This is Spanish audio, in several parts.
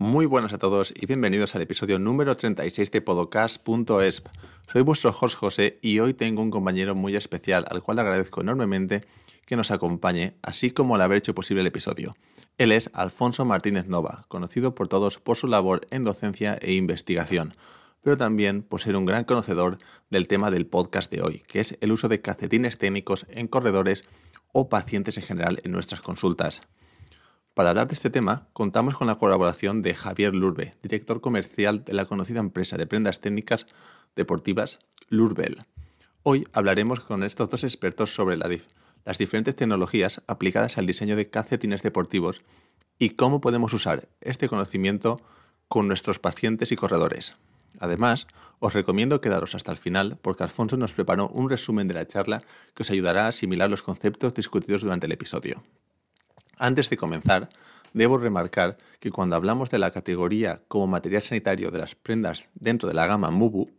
Muy buenas a todos y bienvenidos al episodio número 36 de Podcast.esp. Soy vuestro host José y hoy tengo un compañero muy especial al cual agradezco enormemente que nos acompañe, así como al haber hecho posible el episodio. Él es Alfonso Martínez Nova, conocido por todos por su labor en docencia e investigación, pero también por ser un gran conocedor del tema del podcast de hoy, que es el uso de calcetines técnicos en corredores o pacientes en general en nuestras consultas. Para hablar de este tema, contamos con la colaboración de Javier Lurbe, director comercial de la conocida empresa de prendas técnicas deportivas Lurbel. Hoy hablaremos con estos dos expertos sobre las diferentes tecnologías aplicadas al diseño de calcetines deportivos y cómo podemos usar este conocimiento con nuestros pacientes y corredores. Además, os recomiendo quedaros hasta el final porque Alfonso nos preparó un resumen de la charla que os ayudará a asimilar los conceptos discutidos durante el episodio. Antes de comenzar, debo remarcar que cuando hablamos de la categoría como material sanitario de las prendas dentro de la gama MUBU,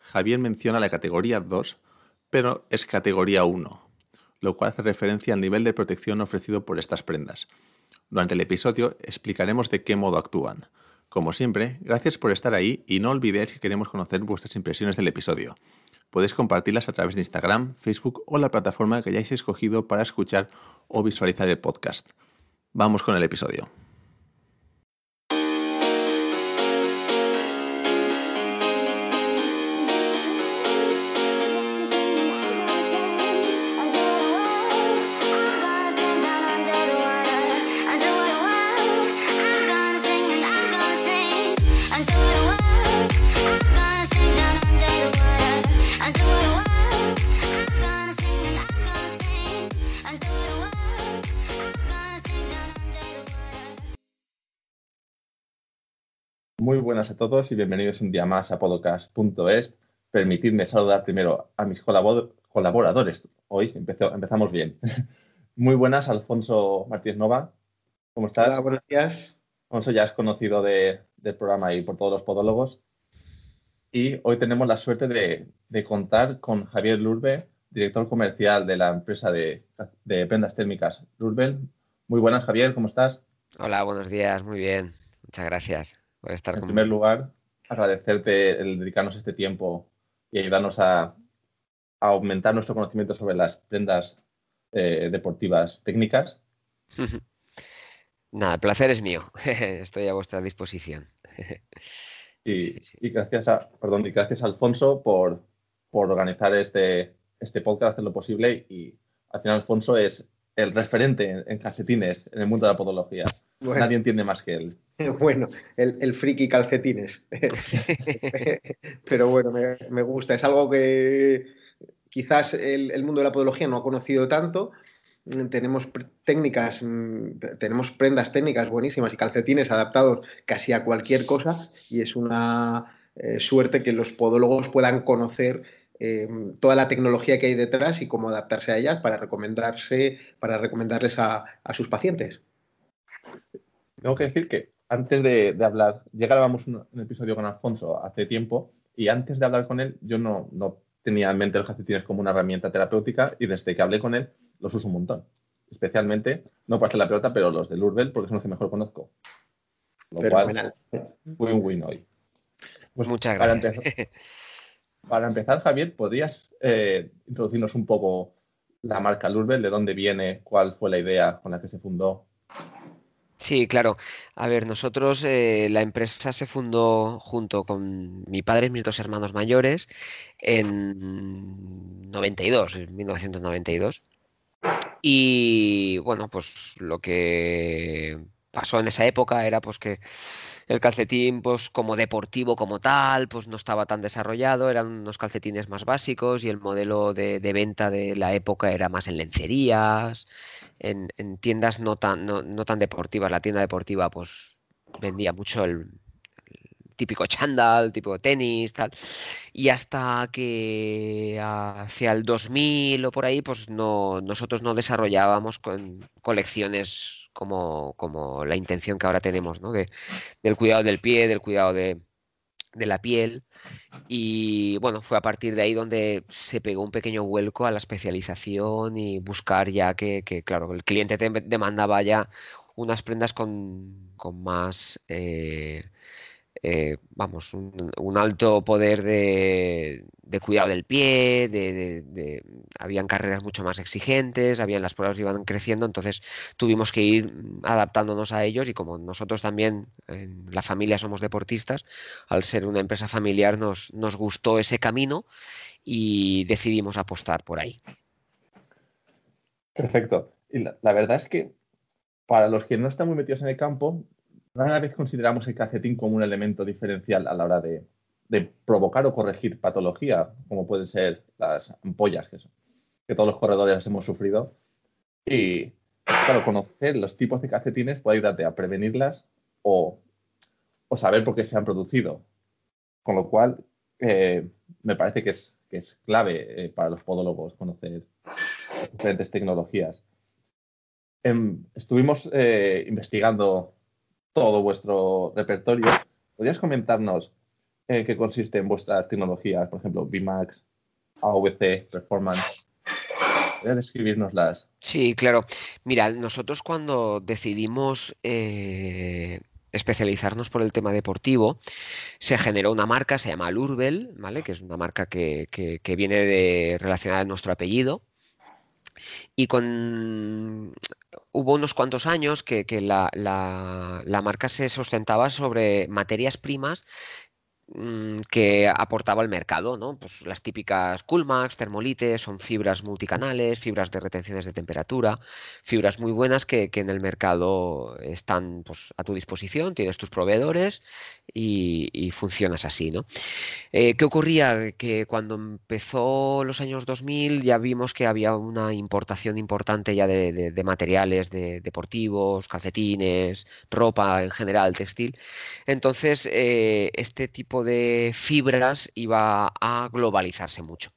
Javier menciona la categoría 2, pero es categoría 1, lo cual hace referencia al nivel de protección ofrecido por estas prendas. Durante el episodio explicaremos de qué modo actúan. Como siempre, gracias por estar ahí y no olvidéis que queremos conocer vuestras impresiones del episodio. Podéis compartirlas a través de Instagram, Facebook o la plataforma que hayáis escogido para escuchar o visualizar el podcast. Vamos con el episodio. Muy buenas a todos y bienvenidos un día más a podcast.es. Permitidme saludar primero a mis colaboradores. Hoy empezamos bien. Muy buenas, Alfonso Martínez Nova. ¿Cómo estás? Hola, buenos días. Alfonso ya es conocido del programa y por todos los podólogos. Y hoy tenemos la suerte de, contar con Javier Lurbe, director comercial de la empresa de, de prendas térmicas Lurbel. Muy buenas, Javier, ¿cómo estás? Hola, buenos días, muy bien. Muchas gracias estar en primer lugar, agradecerte el dedicarnos este tiempo y ayudarnos a, aumentar nuestro conocimiento sobre las prendas eh, deportivas técnicas. Nada, el placer es mío. Estoy a vuestra disposición. y, gracias a, perdón, y gracias Alfonso por, por organizar este, este podcast, hacer lo posible. Y al final Alfonso es el referente en, calcetines en el mundo de la podología. Nadie entiende más que él. Bueno, el, friki calcetines. Pero bueno, me, gusta. Es algo que quizás el, mundo de la podología no ha conocido tanto. Tenemos técnicas, mm, tenemos prendas técnicas buenísimas y calcetines adaptados casi a cualquier cosa y es una eh, suerte que los podólogos puedan conocer eh, toda la tecnología que hay detrás y cómo adaptarse a ellas para recomendarse, para recomendarles a, sus pacientes. Tengo que decir que antes de, hablar, ya grabamos un, episodio con Alfonso hace tiempo y antes de hablar con él yo no, tenía en mente los calcetines como una herramienta terapéutica y desde que hablé con él los uso un montón. Especialmente, no para hacer la pelota, pero los de Lurbel porque son los que mejor conozco. Lo cual, win-win hoy. Pues Muchas gracias. Para empezar, Javier, ¿podrías eh, introducirnos un poco la marca Lurbel, de dónde viene, cuál fue la idea con la que se fundó? Sí, claro. A ver, nosotros, eh, la empresa se fundó junto con mi padre y mis dos hermanos mayores en 92, en 1992. Y bueno, pues lo que pasó en esa época era pues que el calcetín, pues como deportivo como tal, pues no estaba tan desarrollado, eran unos calcetines más básicos y el modelo de, venta de la época era más en lencerías, en, tiendas no tan, no, tan deportivas. La tienda deportiva pues vendía mucho el, típico chándal, tipo tenis, tal. Y hasta que hacia el 2000 o por ahí, pues no, nosotros no desarrollábamos con colecciones como, como la intención que ahora tenemos, ¿no? De, del cuidado del pie, del cuidado de, la piel. Y bueno, fue a partir de ahí donde se pegó un pequeño vuelco a la especialización y buscar ya que, claro, el cliente te demandaba ya unas prendas con, más, eh, eh, vamos, un, alto poder de, cuidado del pie, de, habían carreras mucho más exigentes, habían las pruebas iban creciendo, entonces tuvimos que ir adaptándonos a ellos y como nosotros también en la familia somos deportistas, al ser una empresa familiar nos, nos gustó ese camino y decidimos apostar por ahí. Perfecto. Y la, verdad es que para los que no están muy metidos en el campo, rara vez consideramos el calcetín como un elemento diferencial a la hora de, provocar o corregir patología, como pueden ser las ampollas, que, todos los corredores hemos sufrido. Y, claro, conocer los tipos de calcetines puede ayudarte a prevenirlas o, saber por qué se han producido. Con lo cual, eh, me parece que es, que es clave eh, para los podólogos conocer diferentes tecnologías. Em, estuvimos eh, investigando todo vuestro repertorio. ¿Podrías comentarnos en qué consisten vuestras tecnologías? Por ejemplo, VMAX, AVC, Performance. ¿Podrías describirnoslas? Sí, claro. Mira, nosotros cuando decidimos eh, especializarnos por el tema deportivo, se generó una marca, se llama Lurbel, ¿vale? Que es una marca que, viene de, relacionada a nuestro apellido. Y con hubo unos cuantos años que, la, la, marca se sustentaba sobre materias primas que aportaba al mercado, ¿no? Pues las típicas Coolmax, termolites, son fibras multicanales, fibras de retenciones de temperatura, fibras muy buenas que, en el mercado están pues, a tu disposición, tienes tus proveedores y, funcionas así, ¿no? Eh, ¿Qué ocurría? Que cuando empezó los años 2000 ya vimos que había una importación importante ya de, materiales de, deportivos, calcetines, ropa en general, textil. Entonces, eh, este tipo de fibras iba a globalizarse mucho.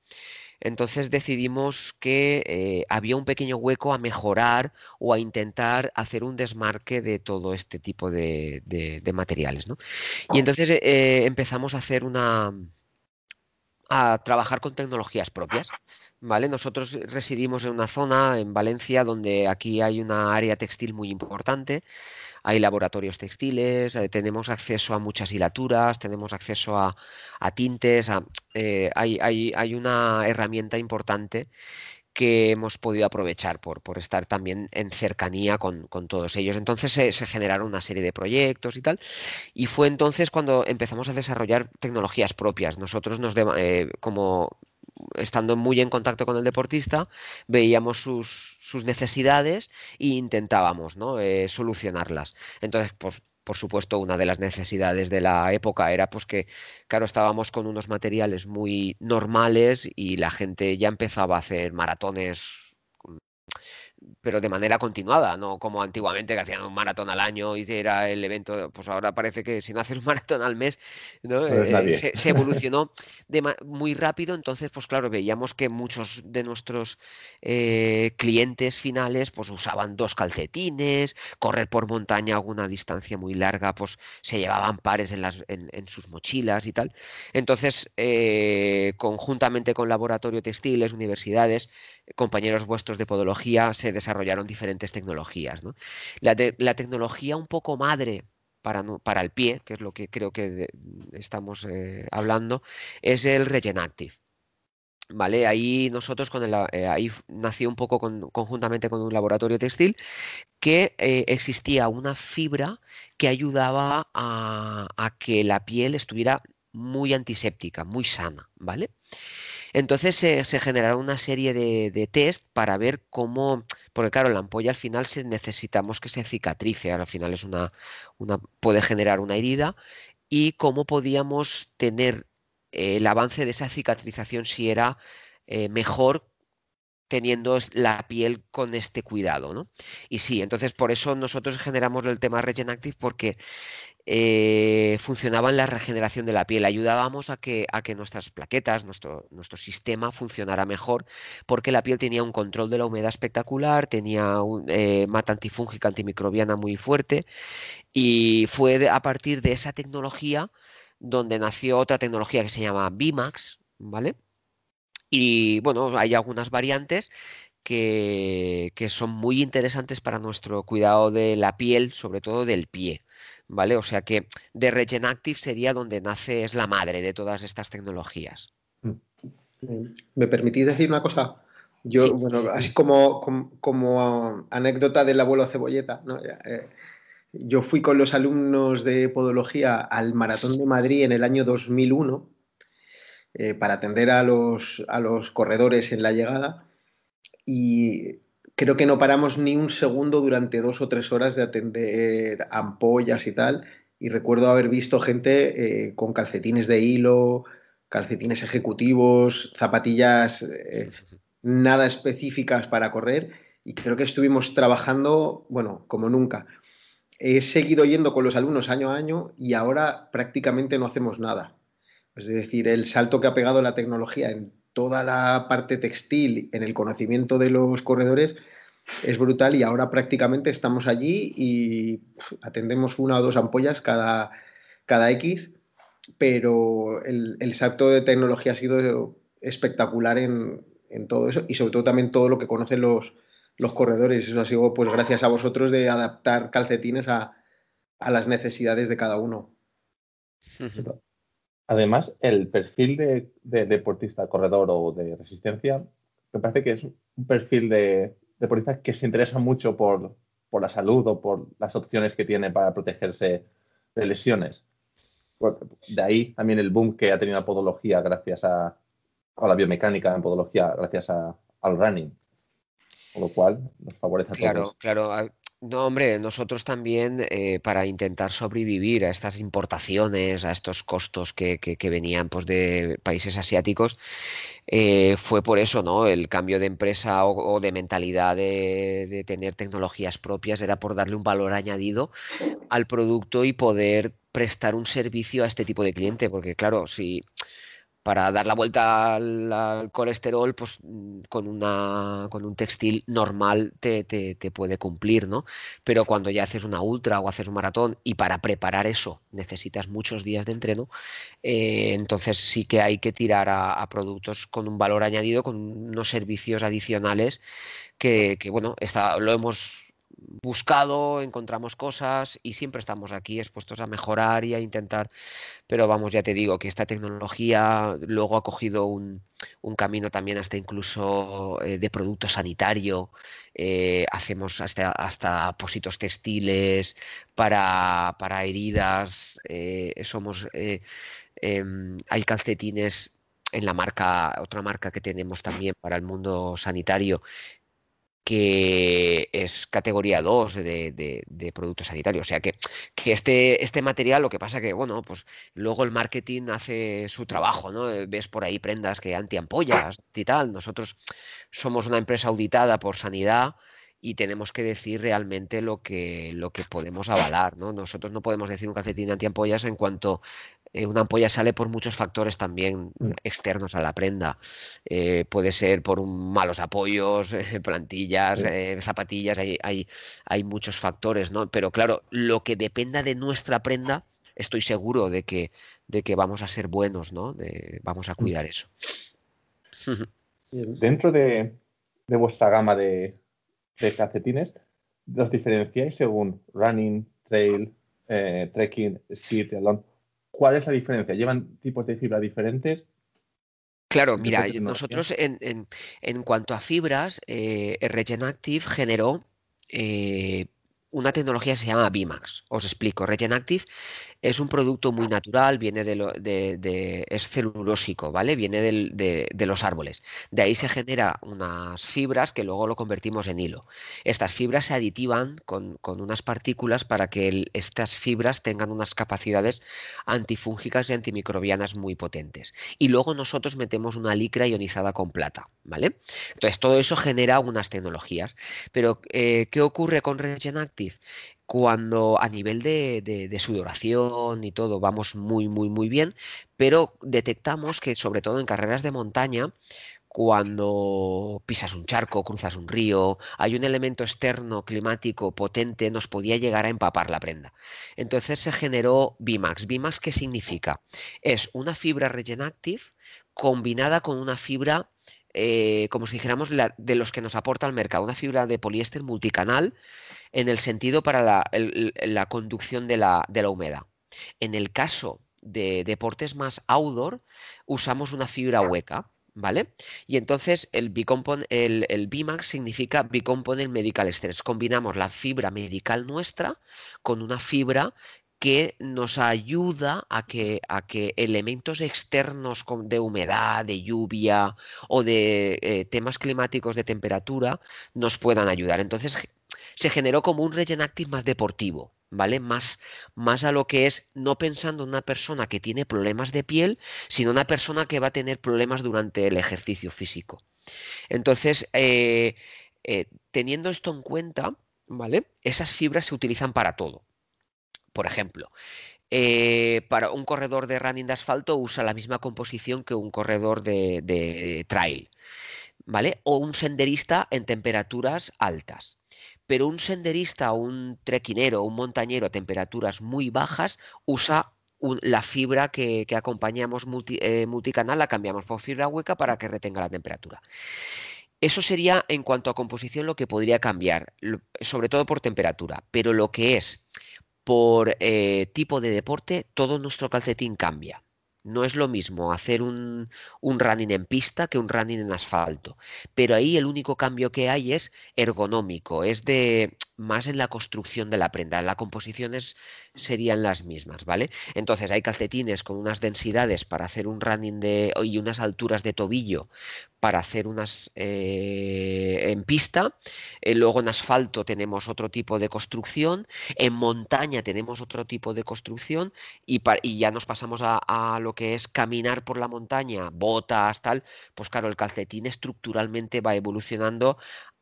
Entonces decidimos que eh, había un pequeño hueco a mejorar o a intentar hacer un desmarque de todo este tipo de, materiales. Y entonces eh, empezamos a hacer una. a trabajar con tecnologías propias. ¿Vale? Nosotros residimos en una zona, en Valencia, donde aquí hay una área textil muy importante hay laboratorios textiles, eh, tenemos acceso a muchas hilaturas, tenemos acceso a, tintes, eh, hay, una herramienta importante que hemos podido aprovechar por, estar también en cercanía con, todos ellos. Entonces se, generaron una serie de proyectos y tal, y fue entonces cuando empezamos a desarrollar tecnologías propias. Nosotros nos, eh, como estando muy en contacto con el deportista, veíamos sus, necesidades e intentábamos ¿no? Eh, solucionarlas. Entonces, pues, por supuesto, una de las necesidades de la época era pues que, claro, estábamos con unos materiales muy normales y la gente ya empezaba a hacer maratones pero de manera continuada, no como antiguamente que hacían un maratón al año y era el evento, pues ahora parece que si no haces un maratón al mes, eh, se, evolucionó muy rápido, entonces pues claro, veíamos que muchos de nuestros eh, clientes finales pues usaban dos calcetines, correr por montaña a una distancia muy larga, pues se llevaban pares en, las, en, sus mochilas y tal. Entonces, eh, conjuntamente con laboratorio textiles, universidades, compañeros vuestros de podología, se desarrollaron diferentes tecnologías. La, tecnología un poco madre para, para, el pie, que es lo que creo que estamos eh, hablando, es el Regenactive. ¿Vale? Ahí nosotros con el, eh, ahí nació un poco conjuntamente con un laboratorio textil que eh, existía una fibra que ayudaba a, a, que la piel estuviera muy antiséptica, muy sana, ¿vale? Entonces se generaron una serie de, test para ver cómo, porque claro, la ampolla al final necesitamos que se cicatrice, al final es una, puede generar una herida, y cómo podíamos tener eh, el avance de esa cicatrización si era eh, mejor teniendo la piel con este cuidado, ¿no? Y sí, entonces por eso nosotros generamos el tema Regenactive porque eh, funcionaba en la regeneración de la piel, ayudábamos a que, a que nuestras plaquetas, nuestro, nuestro sistema funcionara mejor porque la piel tenía un control de la humedad espectacular, tenía un, eh, mata antifúngica antimicrobiana muy fuerte y fue a partir de esa tecnología donde nació otra tecnología que se llama Bimax, ¿vale? Y bueno, hay algunas variantes que, son muy interesantes para nuestro cuidado de la piel, sobre todo del pie. ¿Vale? O sea que de Regen Active sería donde nace, es la madre de todas estas tecnologías. ¿Me permitís decir una cosa? Yo, bueno, así como, como, anécdota del abuelo Cebolleta, eh, yo fui con los alumnos de podología al Maratón de Madrid en el año 2001 eh, para atender a los, a los corredores en la llegada y creo que no paramos ni un segundo durante dos o tres horas de atender ampollas y tal. Y recuerdo haber visto gente eh, con calcetines de hilo, calcetines ejecutivos, zapatillas eh, nada específicas para correr. Y creo que estuvimos trabajando, bueno, como nunca. He seguido yendo con los alumnos año a año y ahora prácticamente no hacemos nada. Es decir, el salto que ha pegado la tecnología en toda la parte textil, en el conocimiento de los corredores, es brutal y ahora prácticamente estamos allí y atendemos una o dos ampollas cada, cada X, pero el, salto de tecnología ha sido espectacular en, todo eso y sobre todo también todo lo que conocen los, los corredores. Eso ha sido pues gracias a vosotros de adaptar calcetines a, a las necesidades de cada uno. Además, el perfil de, deportista corredor o de resistencia me parece que es un perfil de deportista que se interesa mucho por, la salud o por las opciones que tiene para protegerse de lesiones. De ahí también el boom que ha tenido la podología gracias a, la biomecánica en podología, gracias al running. Con lo cual nos favorece a todos. Claro, claro. No, hombre, nosotros también eh, para intentar sobrevivir a estas importaciones, a estos costos que, venían pues, de países asiáticos, eh, fue por eso, ¿no? El cambio de empresa o, de mentalidad de, tener tecnologías propias era por darle un valor añadido al producto y poder prestar un servicio a este tipo de cliente, porque claro, si para dar la vuelta al, colesterol, pues mm, con, una, con un textil normal te, puede cumplir, ¿no? Pero cuando ya haces una ultra o haces un maratón y para preparar eso necesitas muchos días de entreno, eh, entonces sí que hay que tirar a, productos con un valor añadido, con unos servicios adicionales que, que bueno, está, lo hemos buscado, encontramos cosas y siempre estamos aquí expuestos a mejorar y a intentar, pero vamos, ya te digo que esta tecnología luego ha cogido un, camino también hasta incluso eh, de producto sanitario, eh, hacemos hasta, hasta apósitos textiles para, heridas, eh, somos, em, hay calcetines en la marca, otra marca que tenemos también para el mundo sanitario, que es categoría 2 de, de, productos sanitarios. O sea que, que, este, este material, lo que pasa que, bueno, pues luego el marketing hace su trabajo, ¿no? Eh, ves por ahí prendas que antiampollas y tal. Nosotros somos una empresa auditada por sanidad y tenemos que decir realmente lo que, lo que podemos avalar, ¿no? Nosotros no podemos decir un calcetín antiampollas en cuanto eh, una ampolla sale por muchos factores también mm. externos a la prenda. Eh, puede ser por un, malos apoyos, plantillas, eh, zapatillas, hay, hay, hay, muchos factores, ¿no? Pero claro, lo que dependa de nuestra prenda, estoy seguro de que, de que vamos a ser buenos, ¿no? vamos a mm. cuidar eso. Dentro de, vuestra gama de, de calcetines, ¿los diferenciáis según running, trail, trekking, ski, triatlón? ¿Cuál es la diferencia? ¿Llevan tipos de fibra diferentes? Claro, mira, nosotros en, en, cuanto a fibras, eh, Regenactive generó eh, una tecnología que se llama Bimax. Os explico. Regenactive es un producto muy natural, viene de, lo, es celulósico, ¿vale? Viene de, los árboles. De ahí se genera unas fibras que luego lo convertimos en hilo. Estas fibras se aditivan con, unas partículas para que estas fibras tengan unas capacidades antifúngicas y antimicrobianas muy potentes. Y luego nosotros metemos una licra ionizada con plata, ¿vale? Entonces todo eso genera unas tecnologías. Pero, eh, ¿qué ocurre con Regenactive? Cuando a nivel de, sudoración y todo vamos muy, muy, muy bien, pero detectamos que sobre todo en carreras de montaña, cuando pisas un charco, cruzas un río, hay un elemento externo climático potente, nos podía llegar a empapar la prenda. Entonces se generó Bimax. Bimax, ¿qué significa? Es una fibra Regenactive combinada con una fibra eh, como si dijéramos, de los que nos aporta el mercado, una fibra de poliéster multicanal en el sentido para la, conducción de la, de la humedad. En el caso de deportes más outdoor, usamos una fibra hueca, ¿vale? Y entonces el, el, el BIMAX significa Bicomponent Medical Stress. Combinamos la fibra medical nuestra con una fibra que nos ayuda a que, a que elementos externos de humedad, de lluvia o de eh, temas climáticos de temperatura nos puedan ayudar. Entonces se generó como un Regen Active más deportivo, ¿vale? Más, más a lo que es no pensando en una persona que tiene problemas de piel, sino una persona que va a tener problemas durante el ejercicio físico. Entonces, eh, eh, teniendo esto en cuenta, ¿vale? Esas fibras se utilizan para todo. Por ejemplo, eh, para un corredor de running de asfalto usa la misma composición que un corredor de, trail, ¿vale? O un senderista en temperaturas altas. Pero un senderista o un trequinero un montañero a temperaturas muy bajas usa la fibra que, acompañamos eh, multicanal, la cambiamos por fibra hueca para que retenga la temperatura. Eso sería en cuanto a composición lo que podría cambiar, sobre todo por temperatura, pero lo que es por eh, tipo de deporte, todo nuestro calcetín cambia. No es lo mismo hacer un, un, running en pista que un running en asfalto. Pero ahí el único cambio que hay es ergonómico, es de más en la construcción de la prenda. Las composiciones serían las mismas, ¿vale? Entonces hay calcetines con unas densidades para hacer un running de y unas alturas de tobillo para hacer unas eh, en pista. Eh, luego en asfalto tenemos otro tipo de construcción. En montaña tenemos otro tipo de construcción y, ya nos pasamos a, a, lo que es caminar por la montaña, botas, tal. Pues claro, el calcetín estructuralmente va evolucionando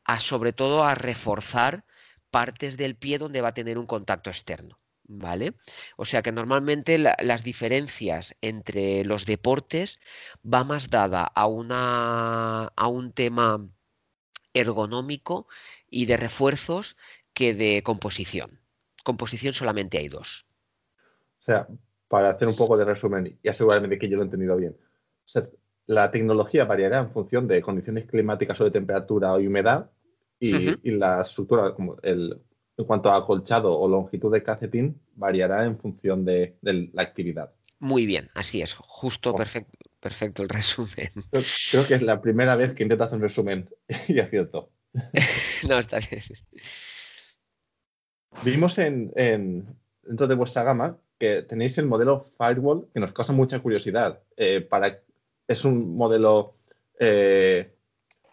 a sobre todo a reforzar partes del pie donde va a tener un contacto externo. ¿Vale? O sea que normalmente las diferencias entre los deportes va más dada a, una, a un tema ergonómico y de refuerzos que de composición. Composición solamente hay dos. O sea, para hacer un poco de resumen y asegurarme de que yo lo he entendido bien. la tecnología variará en función de condiciones climáticas o de temperatura y humedad, y, la estructura, como el, en cuanto a acolchado o longitud de calcetín, variará en función de, la actividad. Muy bien, así es, justo oh. perfecto, perfecto el resumen. Creo, que es la primera vez que intento hacer un resumen y acierto. no, está bien. Vimos en, dentro de vuestra gama que tenéis el modelo Firewall que nos causa mucha curiosidad. Eh, para, es un modelo, eh,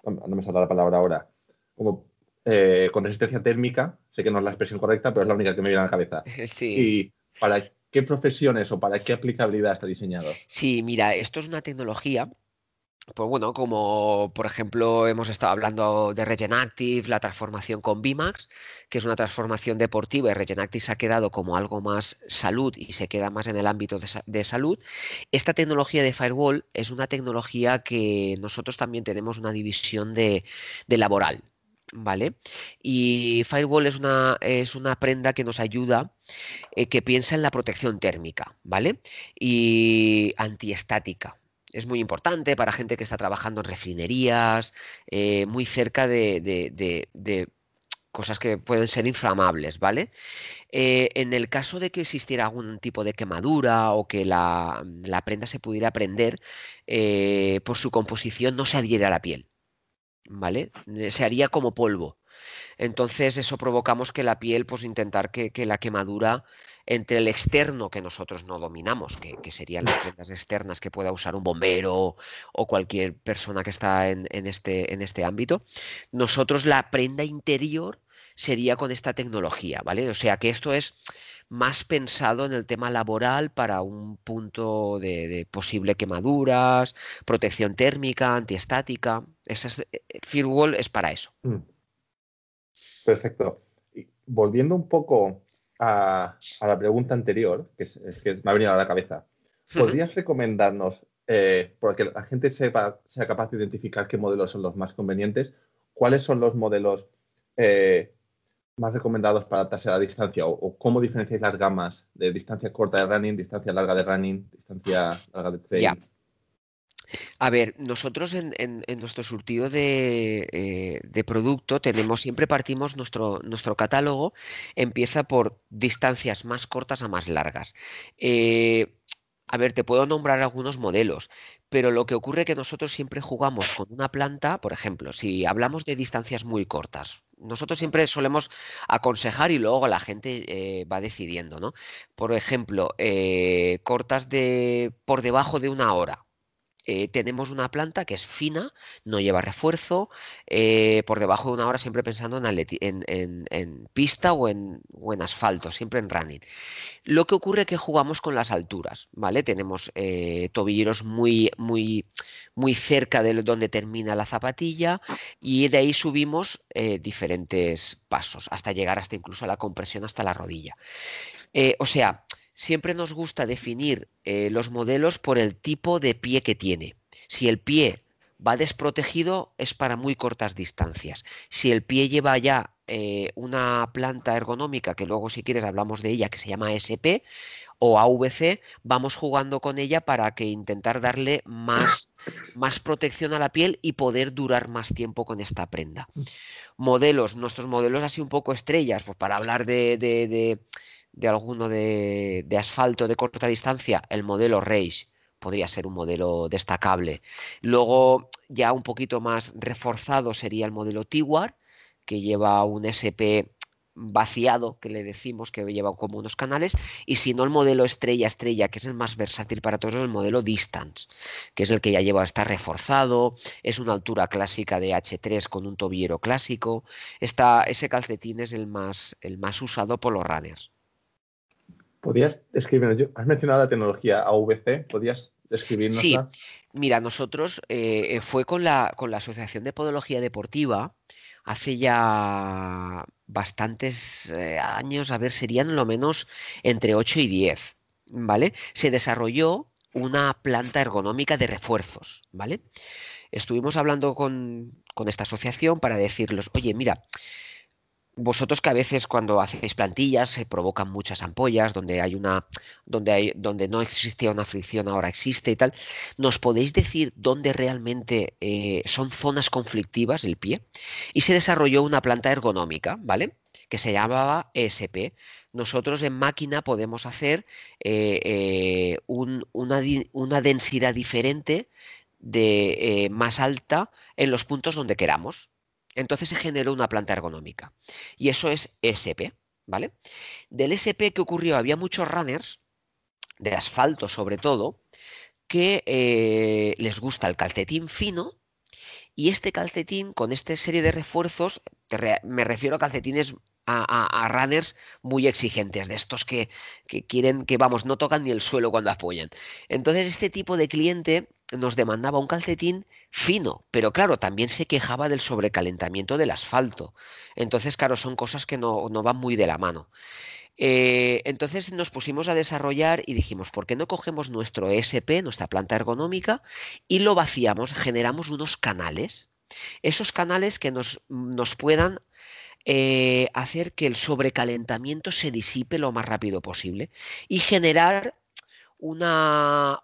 no me sale la palabra ahora, como eh, con resistencia térmica, sé que no es la expresión correcta, pero es la única que me viene a la cabeza. Sí. ¿Y para qué profesiones o para qué aplicabilidad está diseñado? Sí, mira, esto es una tecnología pues bueno, como por ejemplo hemos estado hablando de Regen Active, la transformación con Bimax, que es una transformación deportiva y Regen Active se ha quedado como algo más salud y se queda más en el ámbito de, salud. Esta tecnología de Firewall es una tecnología que nosotros también tenemos una división de laboral. ¿Vale? Y Firewall es una, es una prenda que nos ayuda, eh, que piensa en la protección térmica, ¿vale? Y antiestática. Es muy importante para gente que está trabajando en refinerías, eh, muy cerca de, cosas que pueden ser inflamables, ¿vale? Eh, en el caso de que existiera algún tipo de quemadura o que la, la prenda se pudiera prender, por su composición no se adhiere a la piel. ¿Vale? Eh, se haría como polvo. Entonces eso provocamos que la piel, pues intentar que, la quemadura entre el externo que nosotros no dominamos, que, serían las prendas externas que pueda usar un bombero o cualquier persona que está en, este, en este ámbito, nosotros la prenda interior sería con esta tecnología, ¿vale? O sea que esto es más pensado en el tema laboral para un punto de, posible quemaduras, protección térmica, antiestática. Esa es, eh, Firewall es para eso. Mm. Perfecto. volviendo un poco a, la pregunta anterior, que, me ha venido a la cabeza, ¿podrías recomendarnos, eh, porque la gente sepa, sea capaz de identificar qué modelos son los más convenientes, cuáles son los modelos eh, más recomendados para adaptarse a la distancia o, cómo diferenciáis las gamas de distancia corta de running, distancia larga de running, distancia larga de trail? A ver, nosotros en, nuestro surtido eh, de, producto tenemos, siempre partimos nuestro, nuestro catálogo, empieza por distancias más cortas a más largas. Eh, a ver, te puedo nombrar algunos modelos, pero lo que ocurre es que nosotros siempre jugamos con una planta, por ejemplo, si hablamos de distancias muy cortas, nosotros siempre solemos aconsejar y luego la gente eh, va decidiendo, ¿no? Por ejemplo, cortas de por debajo de una hora. Eh, tenemos una planta que es fina, no lleva refuerzo, eh, por debajo de una hora siempre pensando en, pista o en, asfalto, siempre en running. Lo que ocurre es que jugamos con las alturas, ¿vale? Tenemos eh, tobilleros muy, muy, muy cerca de donde termina la zapatilla y de ahí subimos diferentes pasos hasta llegar hasta incluso a la compresión hasta la rodilla. o sea, siempre nos gusta definir eh, los modelos por el tipo de pie que tiene. Si el pie va desprotegido es para muy cortas distancias. Si el pie lleva ya eh, una planta ergonómica, que luego si quieres hablamos de ella, que se llama SP o AVC, vamos jugando con ella para que intentar darle más, más protección a la piel y poder durar más tiempo con esta prenda. Modelos, nuestros modelos así un poco estrellas, pues para hablar de de alguno de, asfalto de corta distancia, el modelo Rage podría ser un modelo destacable. Luego, ya un poquito más reforzado sería el modelo Tiguar, que lleva un SP vaciado, que le decimos que lleva como unos canales, y si no el modelo estrella estrella, que es el más versátil para todos, el modelo Distance, que es el que ya lleva, está reforzado, es una altura clásica de H3 con un tobillero clásico. ese calcetín es el más, el más usado por los runners. ¿Podrías describirnos? Has mencionado la tecnología AVC, ¿podrías describirnos? Sí, mira, nosotros eh, fue con la, con la Asociación de Podología Deportiva hace ya bastantes eh, años, a ver, serían lo menos entre 8 y 10, ¿vale? Se desarrolló una planta ergonómica de refuerzos, ¿vale? Estuvimos hablando con, con esta asociación para decirles, oye, mira, vosotros que a veces cuando hacéis plantillas se provocan muchas ampollas, donde hay una, donde hay, donde no existía una fricción, ahora existe y tal, ¿nos podéis decir dónde realmente eh, son zonas conflictivas el pie? Y se desarrolló una planta ergonómica, ¿vale? que se llamaba ESP. Nosotros en máquina podemos hacer eh, eh, una, una, densidad diferente de más alta en los puntos donde queramos. Entonces se generó una planta ergonómica. Y eso es SP, ¿vale? Del SP que ocurrió, había muchos runners, de asfalto sobre todo, que eh, les gusta el calcetín fino. Y este calcetín, con esta serie de refuerzos, me refiero a calcetines a, runners muy exigentes, de estos que, que, quieren que, vamos, no tocan ni el suelo cuando apoyan. Entonces, este tipo de cliente nos demandaba un calcetín fino, pero claro, también se quejaba del sobrecalentamiento del asfalto. Entonces, claro, son cosas que no, van muy de la mano. Eh, entonces nos pusimos a desarrollar y dijimos, ¿por qué no cogemos nuestro ESP, nuestra planta ergonómica, y lo vaciamos, generamos unos canales? Esos canales que nos, nos puedan eh, hacer que el sobrecalentamiento se disipe lo más rápido posible y generar una,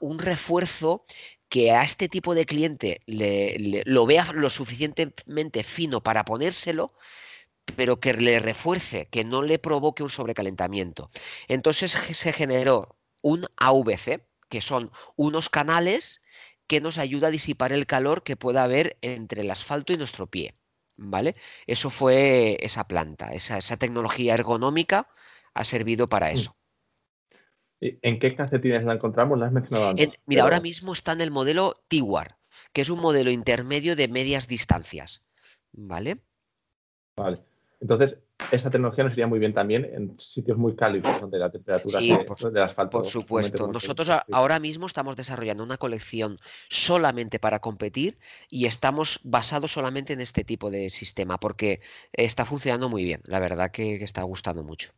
un refuerzo que a este tipo de cliente le, lo vea lo suficientemente fino para ponérselo, pero que le refuerce, que no le provoque un sobrecalentamiento. Entonces se generó un AVC, que son unos canales que nos ayuda a disipar el calor que pueda haber entre el asfalto y nuestro pie. ¿Vale? Eso fue esa planta, esa, esa tecnología ergonómica ha servido para mm. eso. ¿En qué calcetines la encontramos? ¿La has mencionado antes? mira, ahora mismo está en el modelo Tiwar, que es un modelo intermedio de medias distancias. ¿Vale? Vale. Entonces, esa tecnología nos iría muy bien también en sitios muy cálidos, donde la temperatura sí, por, del asfalto. Por supuesto. Nosotros ahora mismo estamos desarrollando una colección solamente para competir y estamos basados solamente en este tipo de sistema, porque está funcionando muy bien. La verdad que, que está gustando mucho.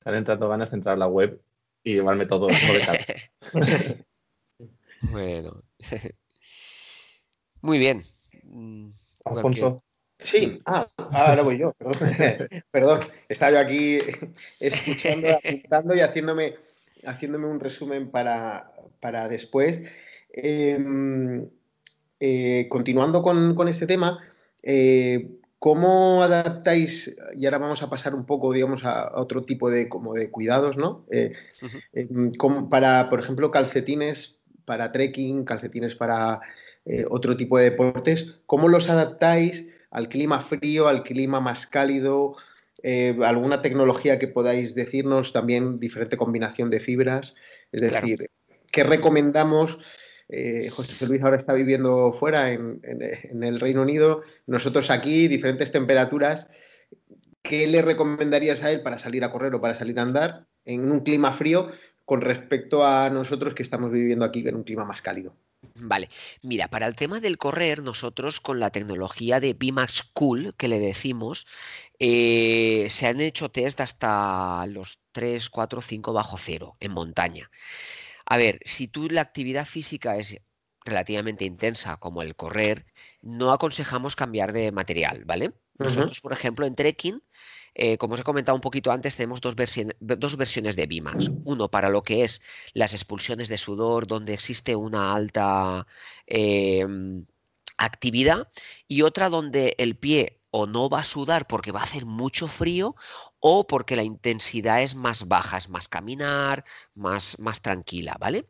Están entrando ganas de entrar a la web y llevarme todo, de bueno. Muy bien. Mm, Alfonso. Sí, ah, ahora voy yo, perdón. estaba yo aquí escuchando, apuntando y haciéndome, haciéndome un resumen para, para después. Em, eh, continuando con, este tema, eh, ¿cómo adaptáis? Y ahora vamos a pasar un poco, digamos, a, otro tipo de, como de cuidados, ¿no? Em, para, por ejemplo, calcetines para trekking, calcetines para otro tipo de deportes, ¿cómo los adaptáis al clima frío, al clima más cálido? Eh, alguna tecnología que podáis decirnos, también diferente combinación de fibras. Es decir, ¿qué recomendamos? Eh, José Luis ahora está viviendo fuera en, el Reino Unido, nosotros aquí, diferentes temperaturas. ¿Qué le recomendarías a él para salir a correr o para salir a andar en un clima frío con respecto a nosotros que estamos viviendo aquí en un clima más cálido? Vale, mira, para el tema del correr, nosotros con la tecnología de Bimax Cool, que le decimos, eh, se han hecho test hasta los 3, 4, 5 bajo cero en montaña. A ver, si tú la actividad física es relativamente intensa como el correr, no aconsejamos cambiar de material, ¿vale? Nosotros, por ejemplo, en trekking eh, como os he comentado un poquito antes, tenemos dos, versiones de Bimax. Uno para lo que es las expulsiones de sudor, donde existe una alta em, actividad, y otra donde el pie o no va a sudar porque va a hacer mucho frío o porque la intensidad es más baja, es más caminar, más, más tranquila, ¿vale?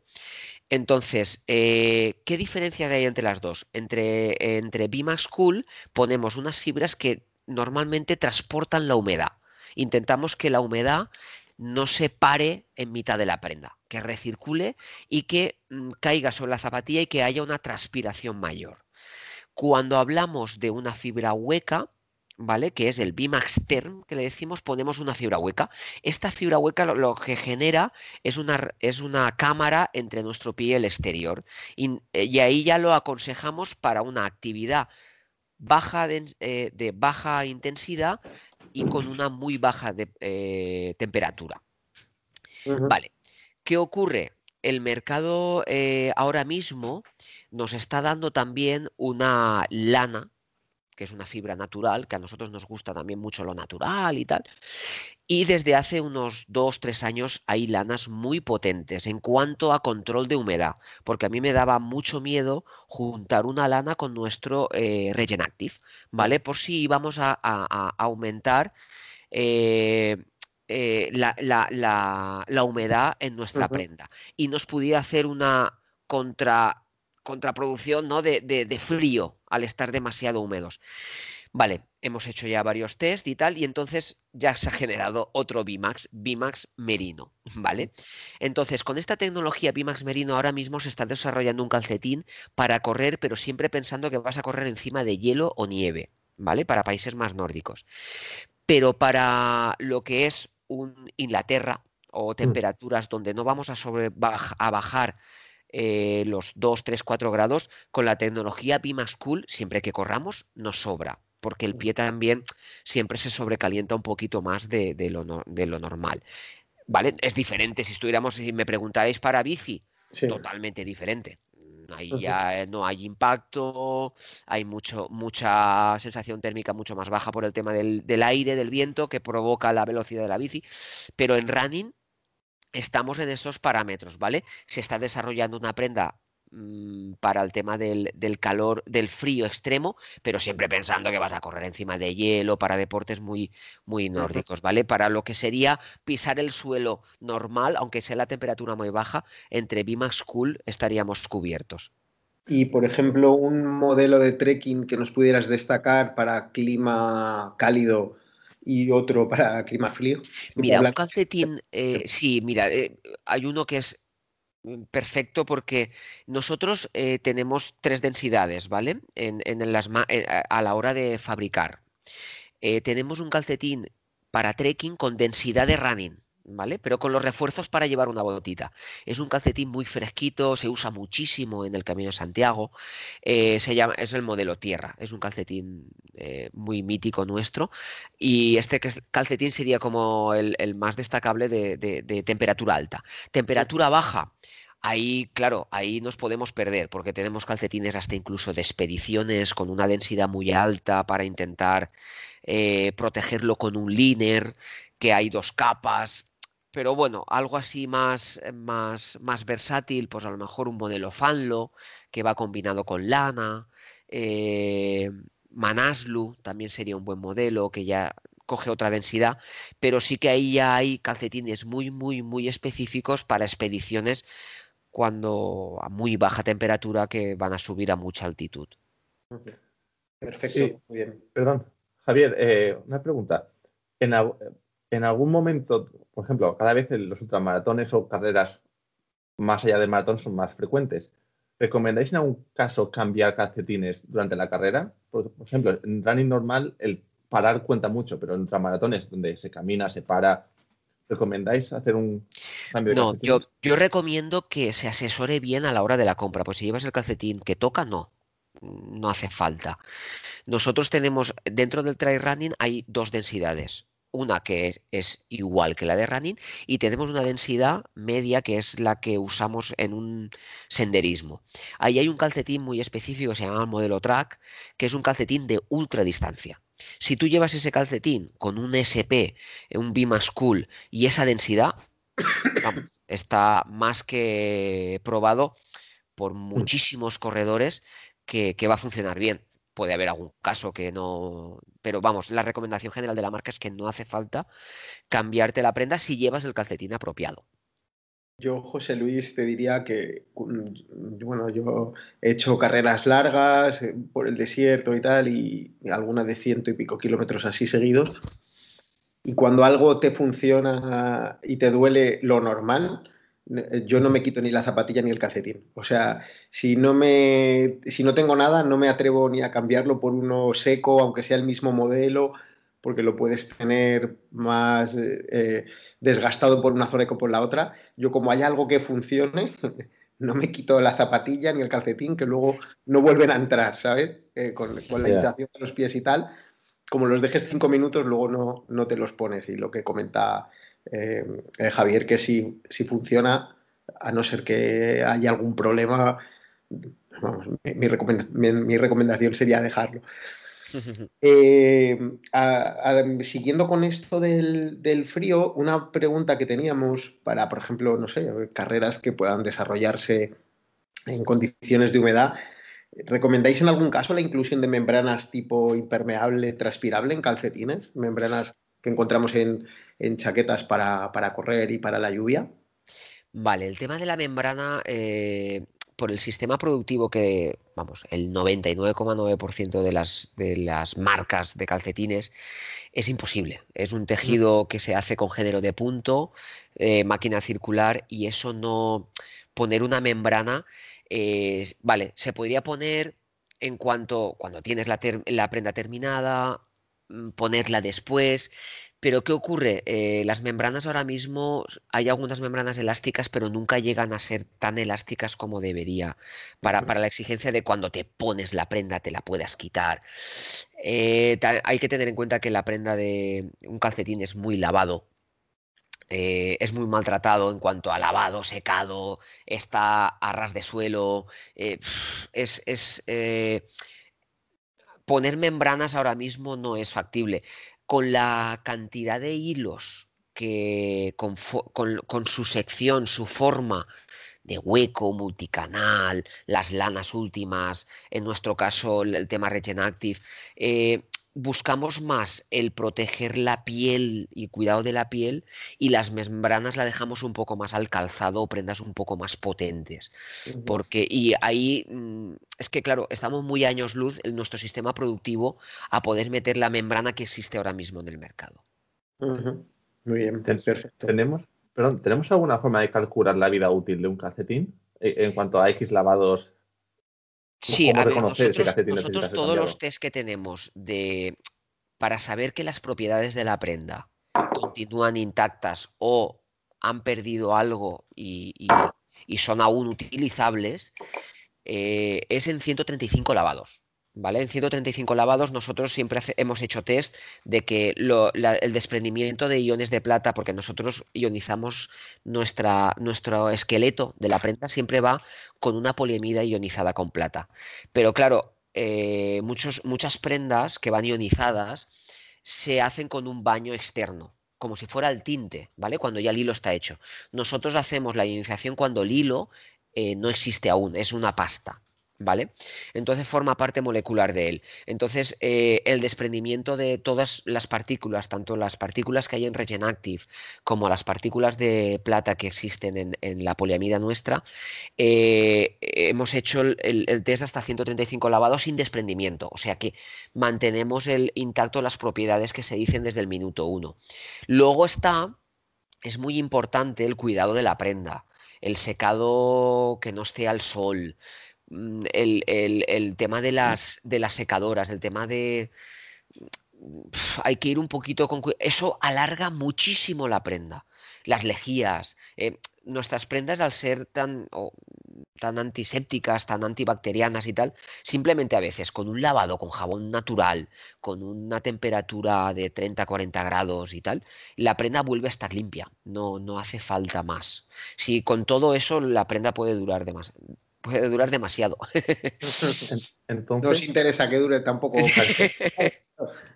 Entonces, eh, ¿qué diferencia hay entre las dos? Entre, entre Bimax Cool ponemos unas fibras que normalmente transportan la humedad. Intentamos que la humedad no se pare en mitad de la prenda, que recircule y que mm, caiga sobre la zapatilla y que haya una transpiración mayor. Cuando hablamos de una fibra hueca, ¿vale? Que es el Bimax Term, que le decimos, ponemos una fibra hueca. Esta fibra hueca lo, que genera es una, es una, cámara entre nuestro pie y el exterior. y ahí ya lo aconsejamos para una actividad baja eh, de, baja intensidad y con una muy baja de, eh, temperatura. Vale, ¿qué ocurre? El mercado eh, ahora mismo nos está dando también una lana que es una fibra natural, que a nosotros nos gusta también mucho lo natural y tal. Y desde hace unos dos, tres años hay lanas muy potentes en cuanto a control de humedad, porque a mí me daba mucho miedo juntar una lana con nuestro eh, Regenactive, ¿vale? Por si íbamos a, aumentar eh, eh, la, humedad en nuestra prenda y nos pudiera hacer una contra contraproducción ¿no? de, de, frío al estar demasiado húmedos. Vale, hemos hecho ya varios test y tal, y entonces ya se ha generado otro Bimax, Bimax Merino, ¿vale? Entonces, con esta tecnología Bimax Merino ahora mismo se está desarrollando un calcetín para correr, pero siempre pensando que vas a correr encima de hielo o nieve, ¿vale? Para países más nórdicos. Pero para lo que es un Inglaterra o mm. temperaturas donde no vamos a, sobre, a bajar eh, los 2, 3, 4 grados, con la tecnología Bimax Cool, siempre que corramos, nos sobra, porque el pie también siempre se sobrecalienta un poquito más de, lo, normal. ¿Vale? Es diferente, si estuviéramos, si me preguntarais para bici, totalmente diferente. Ahí ya eh, no hay impacto, hay mucho, mucha sensación térmica mucho más baja por el tema del, del aire, del viento que provoca la velocidad de la bici. Pero en running estamos en estos parámetros, ¿vale? Se está desarrollando una prenda mm, para el tema del, calor, del frío extremo, pero siempre pensando que vas a correr encima de hielo para deportes muy, muy nórdicos, ¿vale? Para lo que sería pisar el suelo normal, aunque sea la temperatura muy baja, entre Bimax Cool estaríamos cubiertos. Y, por ejemplo, un modelo de trekking que nos pudieras destacar para clima cálido y otro para clima frío. Mira, un calcetín, eh, sí, mira, eh, hay uno que es mm, perfecto porque nosotros eh, tenemos tres densidades, ¿vale? En, en las, a la hora de fabricar. tenemos un calcetín para trekking con densidad de running. ¿Vale? Pero con los refuerzos para llevar una botita. Es un calcetín muy fresquito, se usa muchísimo en el Camino de Santiago. Eh, se llama, es el modelo Tierra, es un calcetín eh, muy mítico nuestro. Y este calcetín sería como el, más destacable de, temperatura alta. Temperatura baja. Ahí, claro, ahí nos podemos perder porque tenemos calcetines hasta incluso de expediciones con una densidad muy alta para intentar eh, protegerlo con un liner, que hay dos capas pero bueno, algo así más, más, más versátil, pues a lo mejor un modelo Fanlo que va combinado con lana. Eh, Manaslu también sería un buen modelo que ya coge otra densidad, pero sí que ahí ya hay calcetines muy, muy, muy específicos para expediciones cuando a muy baja temperatura que van a subir a mucha altitud. Perfecto, muy bien. Perdón, Javier, eh, una pregunta. En, en, algún momento, por ejemplo, cada vez los ultramaratones o carreras más allá del maratón son más frecuentes. ¿Recomendáis en algún caso cambiar calcetines durante la carrera? Por, ejemplo, en running normal el parar cuenta mucho, pero en ultramaratones donde se camina, se para, ¿recomendáis hacer un cambio de No, yo, yo recomiendo que se asesore bien a la hora de la compra, pues si llevas el calcetín que toca, no, no hace falta. Nosotros tenemos, dentro del trail running hay dos densidades una que es igual que la de running y tenemos una densidad media que es la que usamos en un senderismo. Ahí hay un calcetín muy específico, se llama el modelo track, que es un calcetín de ultra distancia. Si tú llevas ese calcetín con un SP, un Bima School y esa densidad, está más que probado por mm. muchísimos corredores que va a funcionar bien puede haber algún caso que no. Pero vamos, la recomendación general de la marca es que no hace falta cambiarte la prenda si llevas el calcetín apropiado. Yo, José Luis, te diría que, mm, bueno, yo he hecho carreras largas eh, por el desierto y tal, y algunas de ciento y pico kilómetros así seguidos. Y cuando algo te funciona y te duele lo normal, yo no me quito ni la zapatilla ni el calcetín. O sea, si no me si no tengo nada, no me atrevo ni a cambiarlo por uno seco, aunque sea el mismo modelo, porque lo puedes tener más eh, desgastado por una zona que por la otra. Yo como hay algo que funcione, no me quito la zapatilla ni el calcetín, que luego no vuelven a entrar, ¿sabes? Eh, con, la inflación de los pies y tal. Como los dejes cinco minutos, luego no, no te los pones. Y lo que comenta eh, eh, Javier, que si, si funciona, a no ser que haya algún problema, mi, recomendación, sería dejarlo. Eh, siguiendo con esto del, frío, una pregunta que teníamos para, por ejemplo, no sé, carreras que puedan desarrollarse en condiciones de humedad. ¿Recomendáis en algún caso la inclusión de membranas tipo impermeable, transpirable en calcetines? Membranas que encontramos en, chaquetas para, correr y para la lluvia. Vale, el tema de la membrana, eh, por el sistema productivo que, vamos, el 99,9% de las, de las marcas de calcetines es imposible. Es un tejido que se hace con género de punto, eh, máquina circular y eso no, poner una membrana, eh, vale, se podría poner en cuanto cuando tienes la, la prenda terminada, ponerla después. Pero ¿qué ocurre? Eh, las membranas ahora mismo, hay algunas membranas elásticas, pero nunca llegan a ser tan elásticas como debería para, la exigencia de cuando te pones la prenda te la puedas quitar. Eh, hay que tener en cuenta que la prenda de un calcetín es muy lavado. Eh, es muy maltratado en cuanto a lavado, secado, está a ras de suelo. es, es poner membranas ahora mismo no es factible. Con la cantidad de hilos que con, su sección, su forma de hueco, multicanal, las lanas últimas, en nuestro caso el, tema Regen Active, eh, buscamos más el proteger la piel y cuidado de la piel y las membranas la dejamos un poco más al calzado o prendas un poco más potentes. Porque, y ahí mm, es que, claro, estamos muy años luz en nuestro sistema productivo a poder meter la membrana que existe ahora mismo en el mercado. Muy bien, perfecto. ¿Tenemos, perdón, ¿Tenemos alguna forma de calcular la vida útil de un calcetín eh, en cuanto a X lavados Sí, a ver, nosotros, todos los test que tenemos de para saber que las propiedades de la prenda continúan intactas o han perdido algo y, son aún utilizables, eh, es en 135 lavados. ¿Vale? En 135 lavados nosotros siempre hemos hecho test de que el desprendimiento de iones de plata, porque nosotros ionizamos nuestro esqueleto de la prenda, siempre va con una poliamida ionizada con plata. Pero claro, eh, muchas prendas que van ionizadas se hacen con un baño externo. como si fuera el tinte, ¿vale? Cuando ya el hilo está hecho. Nosotros hacemos la iniciación cuando el hilo eh, no existe aún, es una pasta. ¿Vale? Entonces forma parte molecular de él. Entonces, eh, el desprendimiento de todas las partículas, tanto las partículas que hay en Regen Active como las partículas de plata que existen en, la poliamida nuestra, eh, hemos hecho el, test hasta 135 lavados sin desprendimiento. O sea que mantenemos el, intacto las propiedades que se dicen desde el minuto 1. Luego está, es muy importante el cuidado de la prenda el secado que no esté al sol, Mm, el, tema de las, de las secadoras, el tema de... Hay que ir un poquito con... Eso alarga muchísimo la prenda. Las lejías. Eh, nuestras prendas, al ser tan, tan antisépticas, tan antibacterianas y tal, simplemente a veces con un lavado con jabón natural, con una temperatura de 30-40 grados y tal, la prenda vuelve a estar limpia. No, no hace falta más. Si con todo eso la prenda puede durar demasiado puede durar demasiado. Entonces... No os interesa que dure tampoco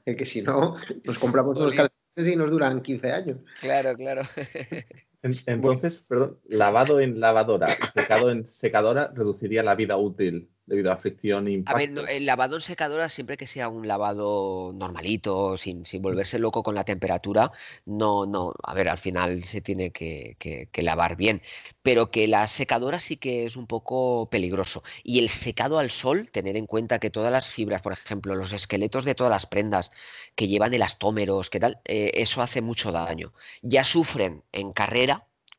es que si no, nos compramos unos calcetines y nos duran 15 años. Claro, claro. Entonces, perdón, lavado en lavadora secado en secadora reduciría la vida útil debido a fricción y impacto. A ver, el lavado en secadora, siempre que sea un lavado normalito, sin, volverse loco con la temperatura, no, no, a ver, al final se tiene que, lavar bien, pero que la secadora sí que es un poco peligroso. Y el secado al sol, tener en cuenta que todas las fibras, por ejemplo, los esqueletos de todas las prendas que llevan elastómeros, que tal, eh, eso hace mucho daño. Ya sufren en carrera,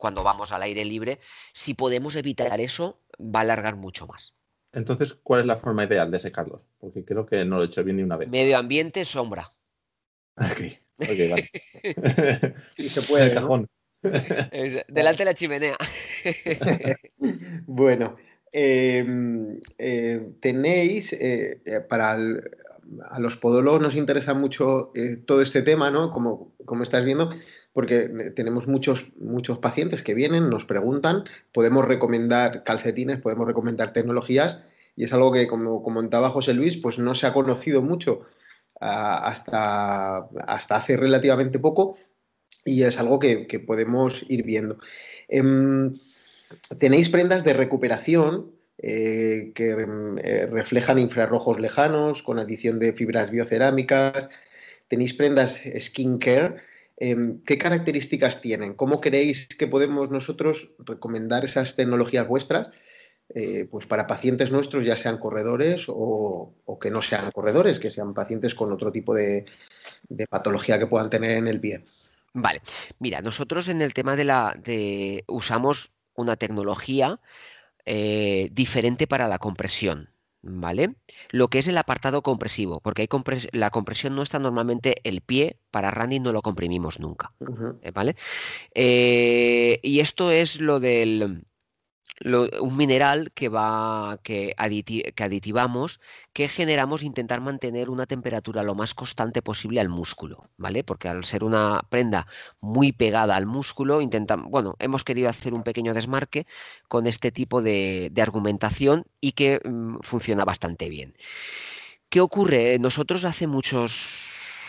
cuando vamos al aire libre, si podemos evitar eso, va a alargar mucho más. Entonces, ¿cuál es la forma ideal de secarlos? Porque creo que no lo he hecho bien ni una vez. Medio ambiente, sombra. Ok, ok, vale. sí, se puede. El cajón. delante de la chimenea. bueno, em, eh, tenéis, eh, eh, para a los podólogos nos interesa mucho todo este tema, ¿no? Como, como estás viendo, porque tenemos muchos, muchos pacientes que vienen, nos preguntan, podemos recomendar calcetines, podemos recomendar tecnologías, y es algo que, como comentaba José Luis, pues no se ha conocido mucho ah, hasta, hasta hace relativamente poco, y es algo que, podemos ir viendo. Em, tenéis prendas de recuperación eh, que eh, reflejan infrarrojos lejanos con adición de fibras biocerámicas. Tenéis prendas skincare Em, ¿Qué características tienen? ¿Cómo creéis que podemos nosotros recomendar esas tecnologías vuestras eh, pues para pacientes nuestros, ya sean corredores o, que no sean corredores, que sean pacientes con otro tipo de, patología que puedan tener en el pie? Vale, mira, nosotros en el tema de la de usamos una tecnología eh, diferente para la compresión. ¿Vale? Lo que es el apartado compresivo, porque hay la compresión no está normalmente el pie, para running no lo comprimimos nunca, eh, ¿vale? Eh, y esto es lo del un mineral que va que, que, aditivamos que generamos intentar mantener una temperatura lo más constante posible al músculo, ¿vale? Porque al ser una prenda muy pegada al músculo, intentamos, bueno, hemos querido hacer un pequeño desmarque con este tipo de, argumentación y que mm, funciona bastante bien. ¿Qué ocurre? Nosotros hace muchos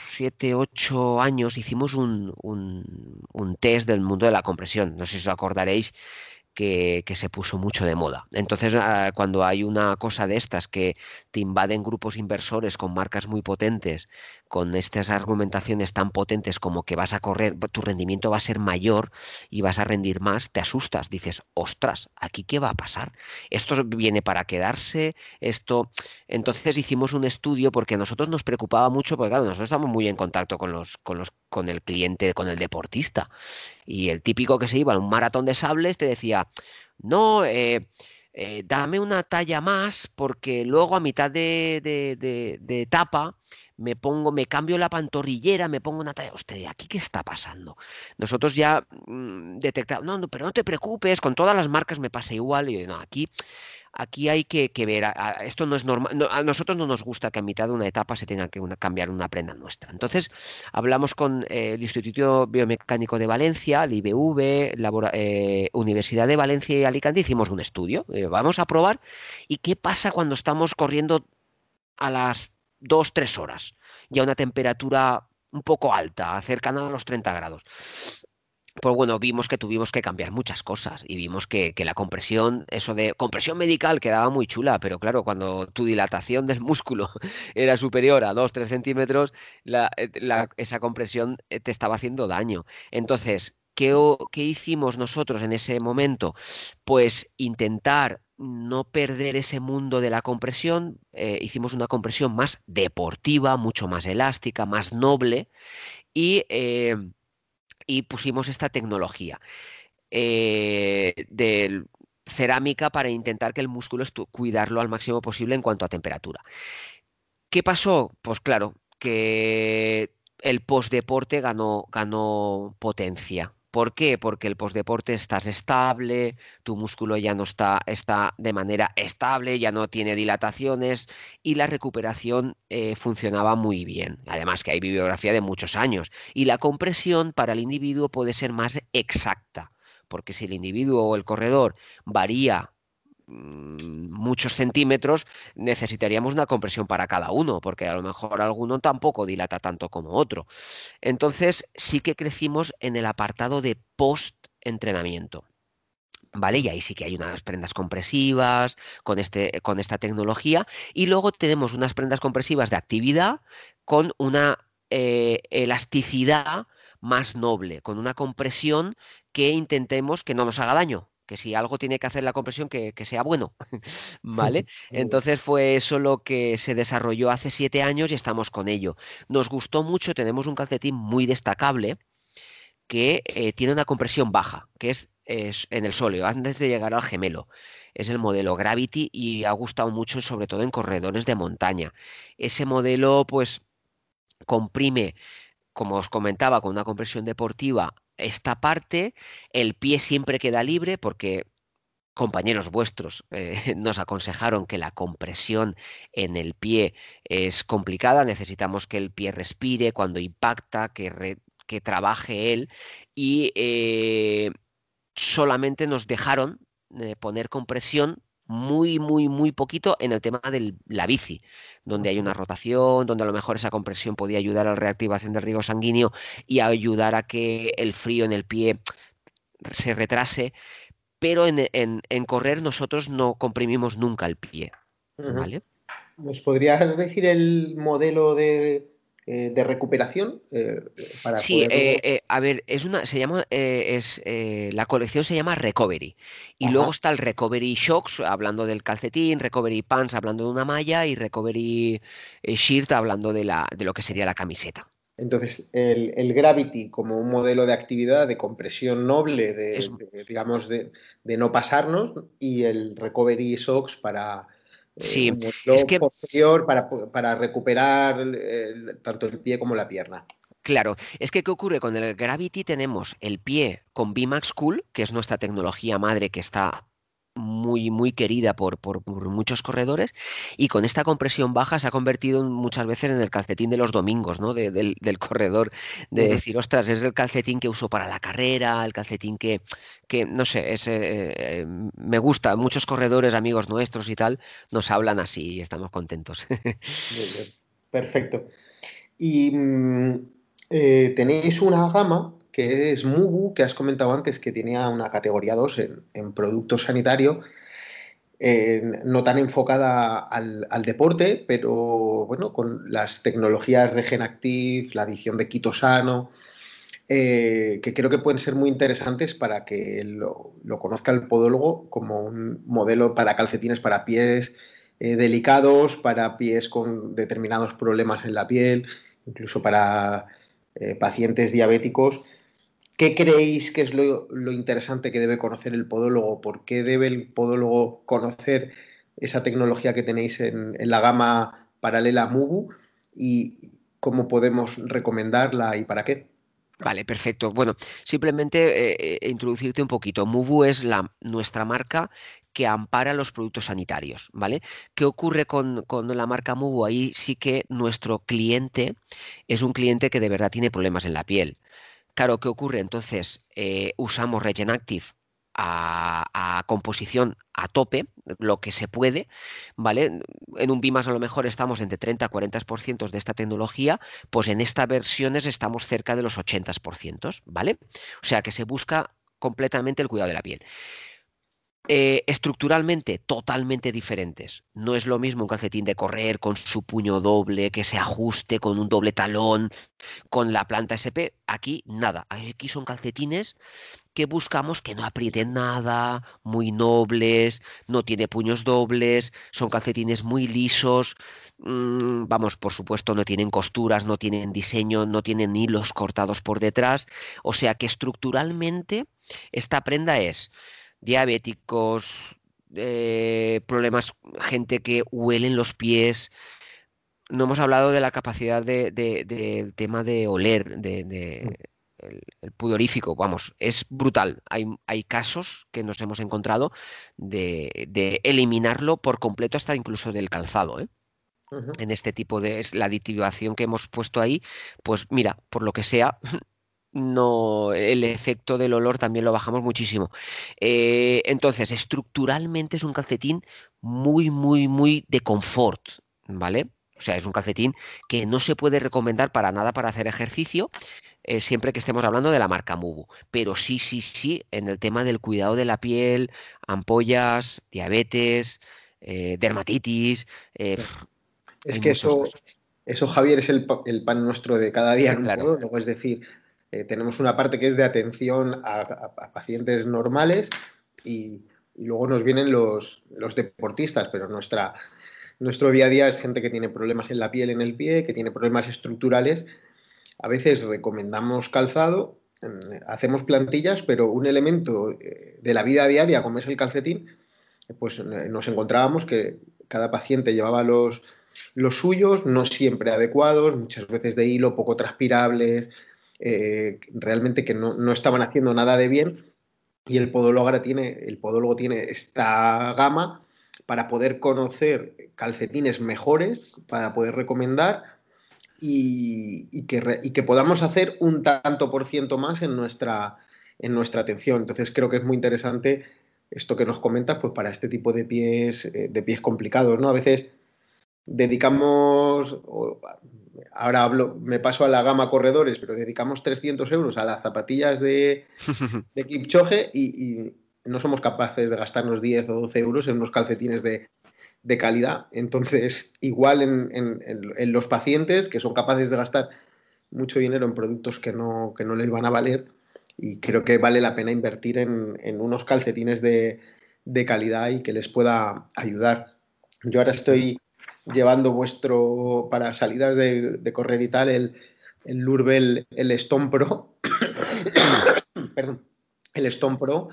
siete, ocho años hicimos un, un, test del mundo de la compresión. No sé si os acordaréis que, se puso mucho de moda. Entonces, ah, cuando hay una cosa de estas que te invaden grupos inversores con marcas muy potentes, con estas argumentaciones tan potentes como que vas a correr, tu rendimiento va a ser mayor y vas a rendir más, te asustas, dices, ostras, ¿aquí qué va a pasar? Esto viene para quedarse, esto... Entonces hicimos un estudio porque a nosotros nos preocupaba mucho, porque claro, nosotros estamos muy en contacto con los, con los, con el cliente, con el deportista. Y el típico que se iba a un maratón de sables te decía, no, eh, eh, dame una talla más porque luego a mitad de, de, etapa me pongo, me cambio la pantorrillera, me pongo una talla. Hostia, ¿aquí qué está pasando? Nosotros ya mm, detectamos, no, no, pero no te preocupes, con todas las marcas me pasa igual. Y no, aquí aquí hay que, ver, esto no es normal, a nosotros no nos gusta que a mitad de una etapa se tenga que cambiar una prenda nuestra. Entonces, hablamos con eh, el Instituto Biomecánico de Valencia, el IBV, eh, Universidad de Valencia y Alicante, hicimos un estudio, vamos a probar, ¿y qué pasa cuando estamos corriendo a las 2, 3 horas y a una temperatura un poco alta, cercana a los 30 grados pues bueno, vimos que tuvimos que cambiar muchas cosas y vimos que, la compresión, eso de compresión medical quedaba muy chula, pero claro, cuando tu dilatación del músculo era superior a 2-3 centímetros, eh, esa compresión eh, te estaba haciendo daño. Entonces, ¿qué, ¿qué hicimos nosotros en ese momento? Pues intentar no perder ese mundo de la compresión, eh, hicimos una compresión más deportiva, mucho más elástica, más noble y y pusimos esta tecnología eh, de cerámica para intentar que el músculo cuidarlo al máximo posible en cuanto a temperatura. ¿Qué pasó? Pues claro, que el postdeporte ganó, ganó potencia. ¿Por qué? Porque el postdeporte estás estable, tu músculo ya no está, está de manera estable, ya no tiene dilataciones y la recuperación eh, funcionaba muy bien. Además que hay bibliografía de muchos años y la compresión para el individuo puede ser más exacta, porque si el individuo o el corredor varía Mm, muchos centímetros, necesitaríamos una compresión para cada uno, porque a lo mejor alguno tampoco dilata tanto como otro. Entonces, sí que crecimos en el apartado de post-entrenamiento. ¿Vale? Y ahí sí que hay unas prendas compresivas con, este, con esta tecnología. Y luego tenemos unas prendas compresivas de actividad con una eh, elasticidad más noble, con una compresión que intentemos que no nos haga daño, que si algo tiene que hacer la compresión, que, sea bueno, ¿vale? Entonces fue eso lo que se desarrolló hace siete años y estamos con ello. Nos gustó mucho, tenemos un calcetín muy destacable que eh, tiene una compresión baja, que es, en el sóleo, antes de llegar al gemelo. Es el modelo Gravity y ha gustado mucho, sobre todo en corredores de montaña. Ese modelo, pues, comprime como os comentaba, con una compresión deportiva esta parte, el pie siempre queda libre porque compañeros vuestros eh, nos aconsejaron que la compresión en el pie es complicada, necesitamos que el pie respire cuando impacta, que, que trabaje él y eh, solamente nos dejaron eh, poner compresión muy, muy, muy poquito en el tema de la bici, donde hay una rotación, donde a lo mejor esa compresión podía ayudar a la reactivación del riego sanguíneo y a ayudar a que el frío en el pie se retrase, pero en, correr nosotros no comprimimos nunca el pie. ¿vale? ¿Nos podrías decir el modelo de eh, de recuperación eh, para sí eh, a ver es una se llama es la colección se llama recovery. Y luego está el recovery shocks hablando del calcetín recovery pants hablando de una malla y recovery shirt hablando de la de lo que sería la camiseta. Entonces, el, Gravity como un modelo de actividad de compresión noble, de, digamos, de, de, no pasarnos, y el Recovery Shocks para, Sí, eh, es que... posterior para, para recuperar tanto el pie como la pierna. Claro, es que ¿qué ocurre? Con el Gravity tenemos el pie con VMAX Cool, que es nuestra tecnología madre que está muy, muy querida por, por, muchos corredores y con esta compresión baja se ha convertido muchas veces en el calcetín de los domingos, ¿no? del, corredor, de decir, ostras, es el calcetín que uso para la carrera, el calcetín que, que no sé, es, eh, eh, me gusta, muchos corredores, amigos nuestros y tal, nos hablan así y estamos contentos. Perfecto. Y mm, eh, tenéis una gama que es Mugu, que has comentado antes, que tenía una categoría 2 en, en producto sanitario, no tan enfocada al, deporte, pero bueno, con las tecnologías Regenactive, la adición de quitosano, eh, que creo que pueden ser muy interesantes para que lo, conozca el podólogo como un modelo para calcetines para pies eh, delicados, para pies con determinados problemas en la piel, incluso para eh, pacientes diabéticos ¿Qué creéis que es lo, interesante que debe conocer el podólogo? ¿Por qué debe el podólogo conocer esa tecnología que tenéis en, la gama paralela Mugu? ¿Y cómo podemos recomendarla y para qué? Vale, perfecto. Bueno, simplemente eh, eh, introducirte un poquito. Mugu es nuestra marca que ampara los productos sanitarios, ¿vale? ¿Qué ocurre con, con, la marca Mugu? Ahí sí que nuestro cliente es un cliente que de verdad tiene problemas en la piel. Claro, ¿qué ocurre? Entonces, eh, usamos Regenactive a, composición a tope, lo que se puede, ¿vale? En un BIMAS a lo mejor estamos entre 30 a 40% de esta tecnología, pues en estas versiones estamos cerca de los 80%, ¿vale? O sea que se busca completamente el cuidado de la piel. Eh, estructuralmente totalmente diferentes. No es lo mismo un calcetín de correr con su puño doble, que se ajuste con un doble talón, con la planta SP. Aquí nada. Aquí son calcetines que buscamos que no aprieten nada, muy nobles, no tiene puños dobles, son calcetines muy lisos. Mm, vamos, por supuesto, no tienen costuras, no tienen diseño, no tienen hilos cortados por detrás. O sea que estructuralmente esta prenda es diabéticos, eh, problemas, gente que huelen los pies. No hemos hablado de la capacidad del de, tema de oler, de, el, pudorífico, vamos, es brutal. Hay, hay, casos que nos hemos encontrado de, eliminarlo por completo hasta incluso del calzado. ¿eh? En este tipo de la aditivación que hemos puesto ahí, pues mira, por lo que sea, no el efecto del olor también lo bajamos muchísimo. Eh, entonces, estructuralmente es un calcetín muy, muy, muy de confort, ¿vale? O sea, es un calcetín que no se puede recomendar para nada para hacer ejercicio, eh, siempre que estemos hablando de la marca Mubu. Pero sí, sí, sí, en el tema del cuidado de la piel, ampollas, diabetes, eh, dermatitis. es que eso, eso, Javier, es el, pan nuestro de cada día. Luego, es decir, eh, tenemos una parte que es de atención a, pacientes normales y, luego nos vienen los, deportistas, pero nuestra, nuestro día a día es gente que tiene problemas en la piel, en el pie, que tiene problemas estructurales. A veces recomendamos calzado, hacemos plantillas, pero un elemento eh, de la vida diaria, como es el calcetín, pues eh, nos encontrábamos que cada paciente llevaba los, los suyos, no siempre adecuados, muchas veces de hilo, poco transpirables, eh, realmente que no, estaban haciendo nada de bien y el podólogo tiene, el podólogo tiene esta gama para poder conocer calcetines mejores, para poder recomendar y, que, que, podamos hacer un tanto por ciento más en nuestra, en nuestra atención. Entonces creo que es muy interesante esto que nos comentas, pues para este tipo de pies, eh, de pies complicados, ¿no? A veces dedicamos, ahora hablo, me paso a la gama corredores, pero dedicamos 300 euros a las zapatillas de, de Kipchoge y, no somos capaces de gastarnos 10 o 12 euros en unos calcetines de, calidad. Entonces, igual en, los pacientes que son capaces de gastar mucho dinero en productos que no, que no les van a valer y creo que vale la pena invertir en, unos calcetines de, de calidad y que les pueda ayudar. Yo ahora estoy llevando vuestro, para salidas de, correr y tal, el, el Lurbel, el Stone Pro, perdón, el Stone Pro,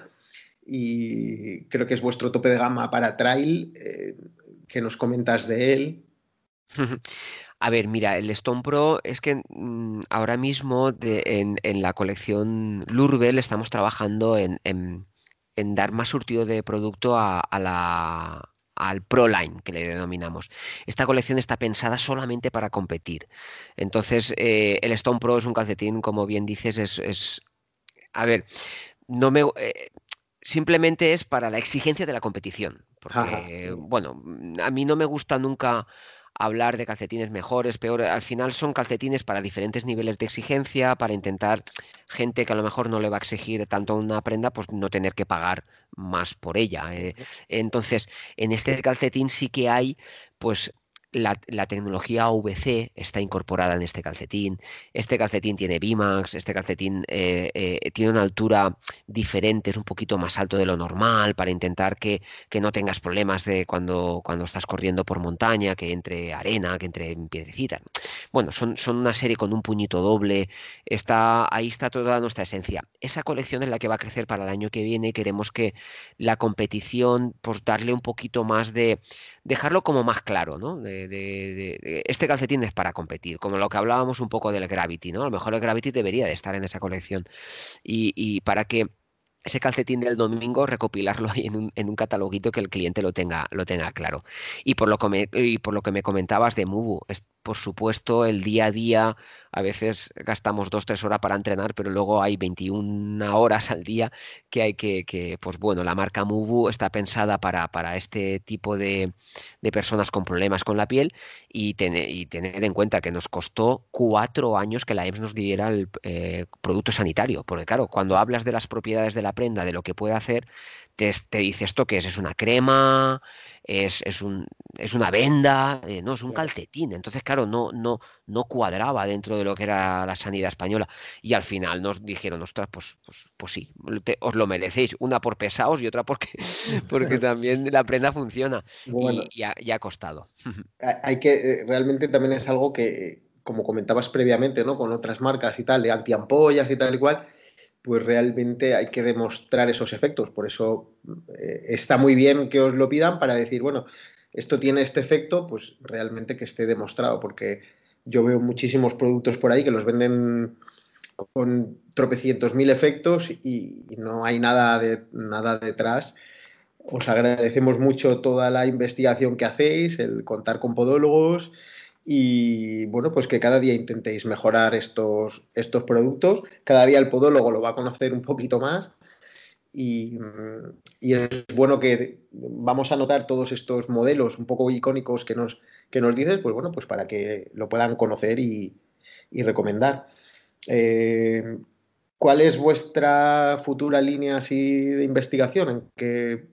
y creo que es vuestro tope de gama para trail, eh, ¿qué nos comentas de él? A ver, mira, el Stone Pro es que mm, ahora mismo en, la colección Lurbel estamos trabajando en, dar más surtido de producto a, la, al ProLine, que le denominamos. Esta colección está pensada solamente para competir. Entonces, eh, el Stone Pro es un calcetín, como bien dices, es... a ver, no me... Eh, simplemente es para la exigencia de la competición. Porque, bueno, a mí no me gusta nunca hablar de calcetines mejores, peores. Al final son calcetines para diferentes niveles de exigencia, para intentar gente que a lo mejor no le va a exigir tanto una prenda, pues no tener que pagar más por ella. Eh. Entonces, en este calcetín sí que hay, pues, la, tecnología AVC está incorporada en este calcetín. Este calcetín tiene Bimax, este calcetín eh, eh, tiene una altura diferente, es un poquito más alto de lo normal para intentar que, no tengas problemas de cuando, cuando estás corriendo por montaña, que entre arena, que entre piedrecitas. Bueno, son, son una serie con un puñito doble. Está, ahí está toda nuestra esencia. Esa colección es la que va a crecer para el año que viene. Queremos que la competición, pues darle un poquito más de, dejarlo como más claro, ¿no? Este calcetín es para competir, como lo que hablábamos un poco del Gravity, ¿no? A lo mejor el Gravity debería de estar en esa colección. Y, para que ese calcetín del domingo, recopilarlo ahí en un, en un, cataloguito que el cliente lo tenga, lo tenga claro. Y por lo que me, y por lo que me comentabas de Mubu, por supuesto, el día a día, a veces gastamos dos, tres horas para entrenar, pero luego hay 21 horas al día que hay que, pues bueno, la marca Mubu está pensada para, para este tipo de, personas con problemas con la piel y, y tened en cuenta que nos costó cuatro años que la EMS nos diera el eh, producto sanitario, porque claro, cuando hablas de las propiedades de la prenda, de lo que puede hacer, te, dice esto que es, es una crema, es, es, un, es una venda, eh, no, es un calcetín. Entonces, claro, no, no, no cuadraba dentro de lo que era la sanidad española. Y al final nos dijeron, ostras, pues, pues, pues sí, os lo merecéis, una por pesados y otra porque, porque también la prenda funciona. y, ya ha, costado. Hay que, eh, realmente también es algo que, como comentabas previamente, ¿no? Con otras marcas y tal, de antiampollas y tal y cual, pues realmente hay que demostrar esos efectos. Por eso eh, está muy bien que os lo pidan para decir, bueno, esto tiene este efecto, pues realmente que esté demostrado, porque yo veo muchísimos productos por ahí que los venden con tropecientos mil efectos y, no hay nada, de, nada detrás. Os agradecemos mucho toda la investigación que hacéis, el contar con podólogos, y bueno, pues que cada día intentéis mejorar estos, estos productos. Cada día el podólogo lo va a conocer un poquito más y, es bueno que vamos a notar todos estos modelos un poco icónicos que nos, que nos dices, pues bueno, pues para que lo puedan conocer y, recomendar. Eh, ¿Cuál es vuestra futura línea así de investigación? ¿En qué,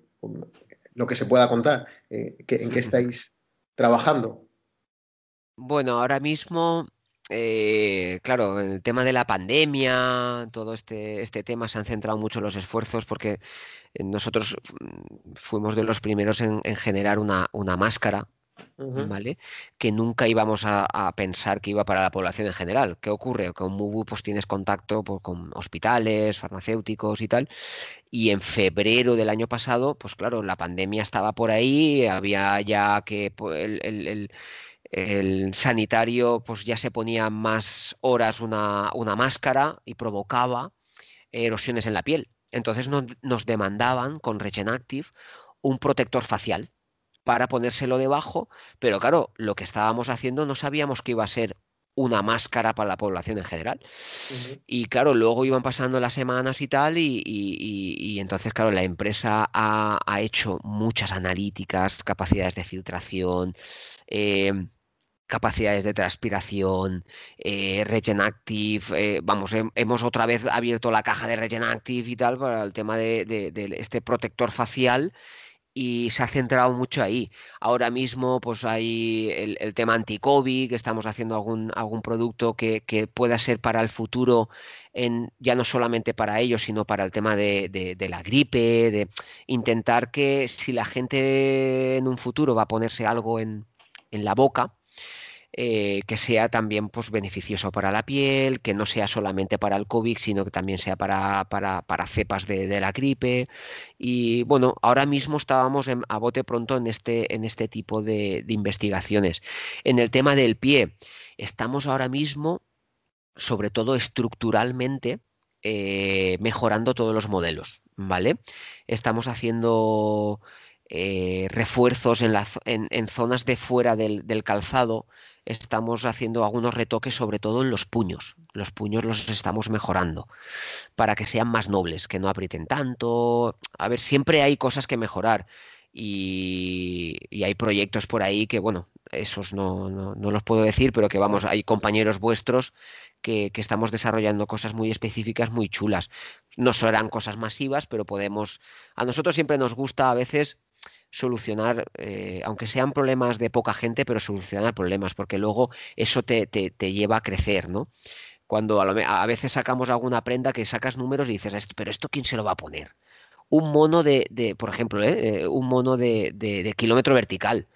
lo que se pueda contar? Eh, ¿En qué estáis trabajando? Bueno, ahora mismo, eh, claro, el tema de la pandemia, todo este, este tema se han centrado mucho los esfuerzos porque eh, nosotros fuimos de los primeros en, generar una, una máscara, ¿vale? Que nunca íbamos a, pensar que iba para la población en general. ¿Qué ocurre? Con Mubu pues tienes contacto pues, con hospitales, farmacéuticos y tal. Y en febrero del año pasado, pues claro, la pandemia estaba por ahí, había ya que pues, el el sanitario pues ya se ponía más horas una, máscara y provocaba erosiones en la piel. Entonces nos, demandaban con Regenactive un protector facial para ponérselo debajo, pero claro, lo que estábamos haciendo no sabíamos que iba a ser una máscara para la población en general. Y claro, luego iban pasando las semanas y tal, y, entonces, claro, la empresa ha, hecho muchas analíticas, capacidades de filtración, eh, capacidades de transpiración, eh, Regenactive, eh, vamos, hemos otra vez abierto la caja de Regenactive y tal para el tema de, este protector facial y se ha centrado mucho ahí. Ahora mismo pues hay el, tema anti-COVID, que estamos haciendo algún, algún producto que, pueda ser para el futuro, en, ya no solamente para ellos, sino para el tema de, la gripe, de intentar que si la gente en un futuro va a ponerse algo en la boca, eh, que sea también pues, beneficioso para la piel, que no sea solamente para el COVID, sino que también sea para, para, cepas de, la gripe. Y bueno, ahora mismo estábamos a bote pronto en este, en este tipo de, investigaciones. En el tema del pie, estamos ahora mismo, sobre todo estructuralmente, eh, mejorando todos los modelos, ¿vale? Estamos haciendo eh, refuerzos en, en, zonas de fuera del, del, calzado estamos haciendo algunos retoques, sobre todo en los puños. Los puños los estamos mejorando para que sean más nobles, que no aprieten tanto. A ver, siempre hay cosas que mejorar. Y, hay proyectos por ahí que, bueno, esos no, no, los puedo decir, pero que vamos, hay compañeros vuestros que, que, estamos desarrollando cosas muy específicas, muy chulas. No serán cosas masivas, pero podemos. A nosotros siempre nos gusta a veces solucionar, eh, aunque sean problemas de poca gente, pero solucionar problemas, porque luego eso te, lleva a crecer, ¿no? Cuando a, veces sacamos alguna prenda que sacas números y dices, pero esto quién se lo va a poner? Un mono de, por ejemplo, ¿eh? Eh, un mono de, de, kilómetro vertical.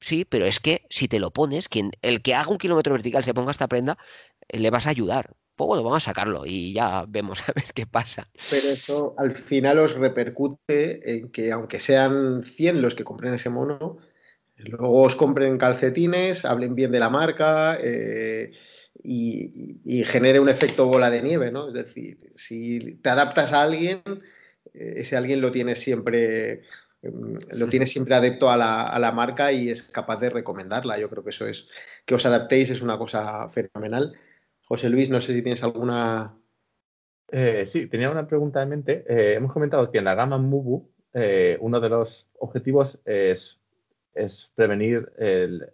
Sí, pero es que si te lo pones, quien, el que haga un kilómetro vertical se ponga esta prenda, le vas a ayudar pues bueno, vamos a sacarlo y ya vemos a ver qué pasa. Pero eso al final os repercute en que aunque sean 100 los que compren ese mono, luego os compren calcetines, hablen bien de la marca eh, y, genere un efecto bola de nieve, ¿no? Es decir, si te adaptas a alguien, eh, ese alguien lo tienes siempre lo tiene siempre adepto a la, marca y es capaz de recomendarla. Yo creo que eso es, que os adaptéis es una cosa fenomenal. José Luis, no sé si tienes alguna... Eh, sí, tenía una pregunta en mente. Eh, hemos comentado que en la gama Mubu eh, uno de los objetivos es, es prevenir el,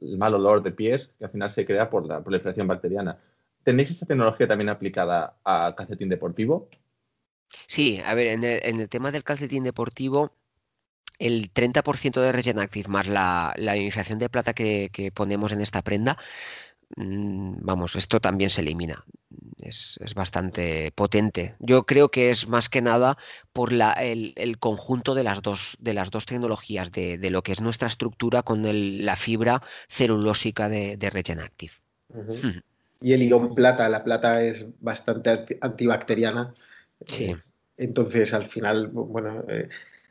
mal olor de pies que al final se crea por la proliferación bacteriana. ¿Tenéis esa tecnología también aplicada a calcetín deportivo? Sí, a ver, en el, tema del calcetín deportivo, el 30% de Regen Active más la, iniciación de plata que, ponemos en esta prenda, vamos, esto también se elimina. Es, bastante potente. Yo creo que es más que nada por el, conjunto de las dos, de las dos tecnologías, de, lo que es nuestra estructura con la fibra celulósica de, de Regen Active. Y el ion plata, la plata es bastante antibacteriana. Sí. Eh, entonces, al final, bueno, eh,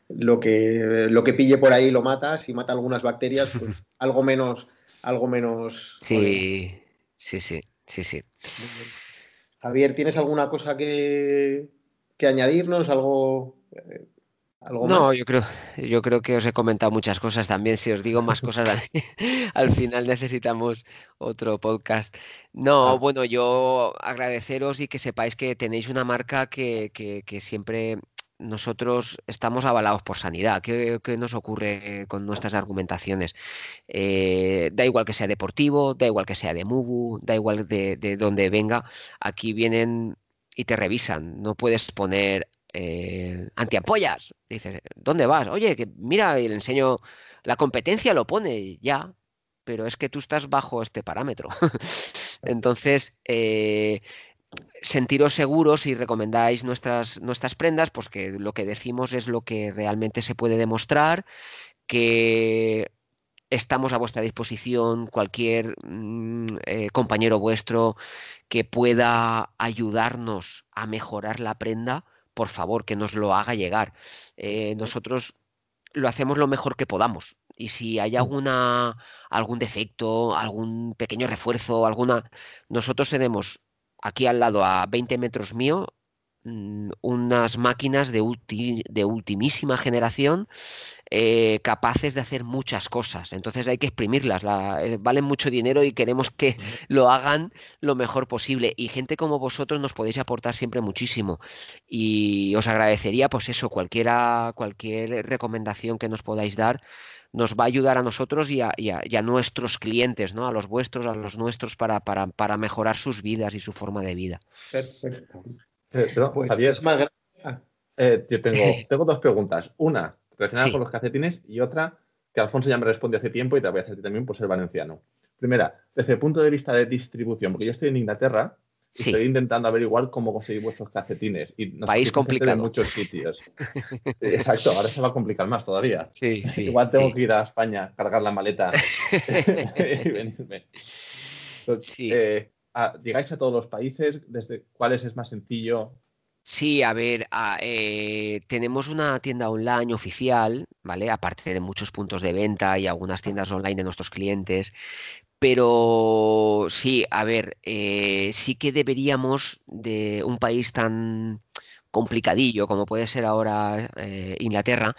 lo, que, lo que pille por ahí lo mata. Si mata algunas bacterias, pues algo menos, algo menos. Sí, sí, sí, sí, sí. Javier, ¿tienes alguna cosa que, que añadirnos? ¿Algo? Eh, no, yo creo, yo creo que os he comentado muchas cosas también. Si os digo más cosas, al final necesitamos otro podcast. No, ah. bueno, yo agradeceros y que sepáis que tenéis una marca que, que, siempre nosotros estamos avalados por sanidad. ¿Qué, nos ocurre con nuestras argumentaciones? Eh, da igual que sea deportivo, da igual que sea de Mubu, da igual de, de donde venga, aquí vienen y te revisan. No puedes poner eh, antiampollas. Dices, ¿dónde vas? Oye, que mira, y le enseño, la competencia lo pone ya, pero es que tú estás bajo este parámetro. Entonces, eh, sentiros seguros y recomendáis nuestras, nuestras prendas, pues que lo que decimos es lo que realmente se puede demostrar, que estamos a vuestra disposición, cualquier mm, eh, compañero vuestro que pueda ayudarnos a mejorar la prenda, por favor, que nos lo haga llegar. Eh, nosotros lo hacemos lo mejor que podamos. Y si hay mm. alguna, algún defecto, algún pequeño refuerzo, alguna. Nosotros tenemos aquí al lado, a 20 metros mío, Mm, unas máquinas de, de ultimísima generación eh, capaces de hacer muchas cosas. Entonces hay que exprimirlas. Eh, valen mucho dinero y queremos que lo hagan lo mejor posible. Y gente como vosotros nos podéis aportar siempre muchísimo. Y os agradecería, pues eso, cualquiera, cualquier recomendación que nos podáis dar nos va a ayudar a nosotros y a, nuestros clientes, ¿no? A los vuestros, a los nuestros, para, para, para mejorar sus vidas y su forma de vida. Perfecto. Eh, pues, Javier, ah. eh, yo tengo, tengo dos preguntas. Una relacionada con los calcetines y otra que Alfonso ya me respondió hace tiempo y te voy a hacer también por ser valenciano. Primera, desde el punto de vista de distribución, porque yo estoy en Inglaterra estoy intentando averiguar cómo conseguir vuestros calcetines. Y País complicado. En muchos sitios. Exacto, ahora se va a complicar más todavía. Sí, sí, Igual tengo que ir a España, cargar la maleta y venirme. sí. Eh, llegáis a todos los países, desde cuáles es más sencillo. Sí, a ver, eh, tenemos una tienda online oficial, ¿vale? Aparte de muchos puntos de venta y algunas tiendas online de nuestros clientes. Pero sí, a ver, eh, sí que deberíamos de un país tan complicadillo como puede ser ahora eh, Inglaterra,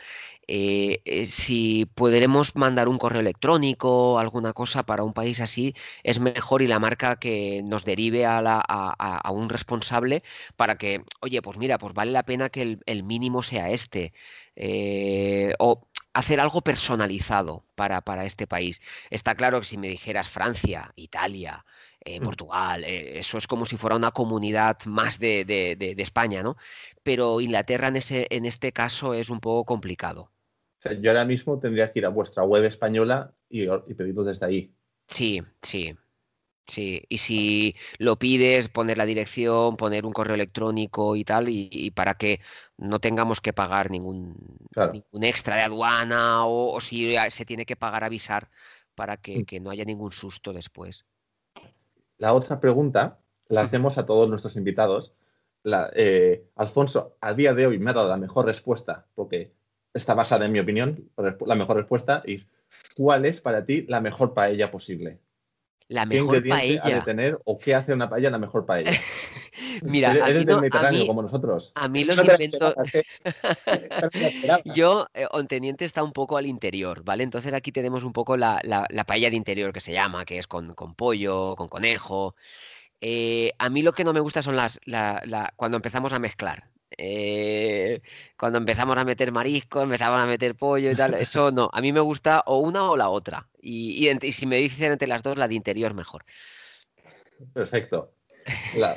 eh, si podremos mandar un correo electrónico, alguna cosa para un país así, es mejor y la marca que nos derive a, un responsable para que, oye, pues mira, pues vale la pena que el, mínimo sea este. O hacer algo personalizado para, para, este país. Está claro que si me dijeras Francia, Italia, mm. Portugal, eso es como si fuera una comunidad más de, de, España, ¿no? Pero Inglaterra en, ese, en este caso es un poco complicado yo ahora mismo tendría que ir a vuestra web española y, pedirlo desde ahí. Sí, sí. Sí, y si lo pides, poner la dirección, poner un correo electrónico y tal, y, para que no tengamos que pagar ningún, extra de aduana o, si se tiene que pagar avisar para que, mm. no haya ningún susto después. La otra pregunta la hacemos a todos nuestros invitados. Eh, Alfonso, a día de hoy me ha dado la mejor respuesta porque está basada, en mi opinión, la mejor respuesta y ¿cuál es para ti la mejor paella posible? La mejor ¿Qué paella. Ha de tener o qué hace una paella la mejor paella? Mira, Eres- del Mediterráneo, mí- como nosotros. A mí los No inventos. ¿eh? Yo, eh, Onteniente está un poco al interior, ¿vale? Entonces aquí tenemos un poco la, la- la paella de interior que se llama, que es con, con pollo, con conejo. Eh, a mí lo que no me gusta son las, la- la- cuando empezamos a mezclar. Eh, cuando empezamos a meter marisco, empezamos a meter pollo y tal, eso no. A mí me gusta o una o la otra. Y, y ent- y si me dicen entre las dos, la de interior mejor. Perfecto. La,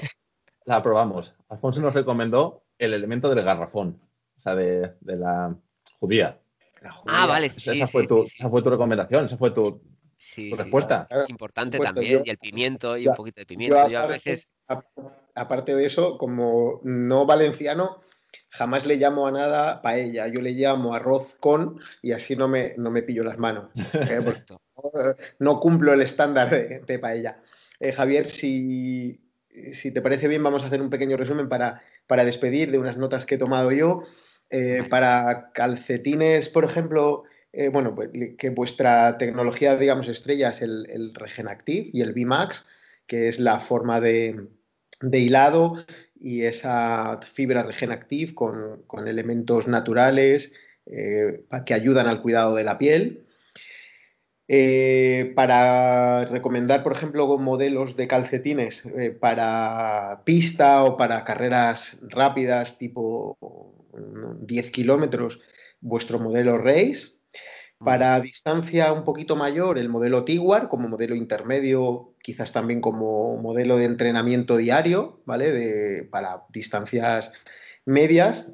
la probamos. Alfonso nos recomendó el elemento del garrafón, o sea, de, de la judía. La Ah, vale, Esa, sí, esa fue sí, tu, sí, sí, esa fue tu recomendación, esa fue tu... sí, tu sí, respuesta. sí, Claro, sí. Importante también, yo- y el pimiento, y yo- un poquito de pimiento. Yo a veces... a- Aparte de eso, como no valenciano, jamás le llamo a nada paella. Yo le llamo arroz con y así no me, no me pillo las manos. ¿eh? No, no cumplo el estándar de, de paella. Eh, Javier, si, si te parece bien, vamos a hacer un pequeño resumen para, para despedir de unas notas que he tomado yo. Eh, para calcetines, por ejemplo, bueno, pues, que vuestra tecnología, digamos, estrella es el, el Regen Active y el VMAX, que es la forma de, de hilado y esa fibra Regen Active con, con elementos naturales eh, que ayudan al cuidado de la piel. Eh, para recomendar, por ejemplo, modelos de calcetines eh, para pista o para carreras rápidas, tipo mm, 10 kilómetros, vuestro modelo Race. Para distancia un poquito mayor, el modelo Tiguar, como modelo intermedio, quizás también como modelo de entrenamiento diario, ¿vale? De- para distancias medias.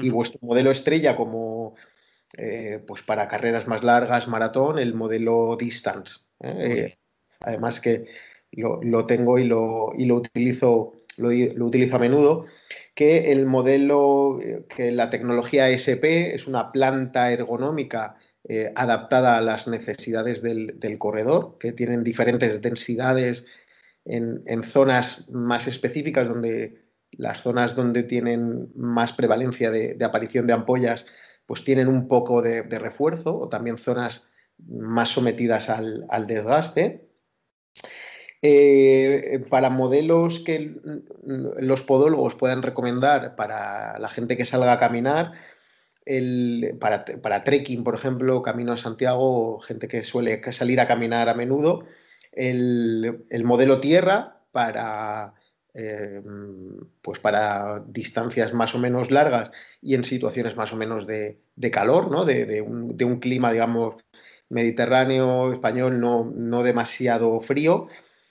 Y vuestro modelo estrella como eh, pues para carreras más largas, maratón, el modelo Distance. ¿eh? Eh, además que lo, lo tengo y lo, y lo utilizo, lo, lo utilizo a menudo, que el modelo, que la tecnología SP es una planta ergonómica eh, adaptada a las necesidades del, corredor, que tienen diferentes densidades en, zonas más específicas donde las zonas donde tienen más prevalencia de, aparición de ampollas, pues tienen un poco de, refuerzo, o también zonas más sometidas al, desgaste. Eh, para modelos que los podólogos puedan recomendar para la gente que salga a caminar, el- para, para trekking, por ejemplo, Camino a Santiago, gente que suele salir a caminar a menudo, el, el modelo tierra para, eh, pues para distancias más o menos largas y en situaciones más o menos de, de calor, ¿no? de, de un, de un clima, digamos, mediterráneo, español, no, no demasiado frío,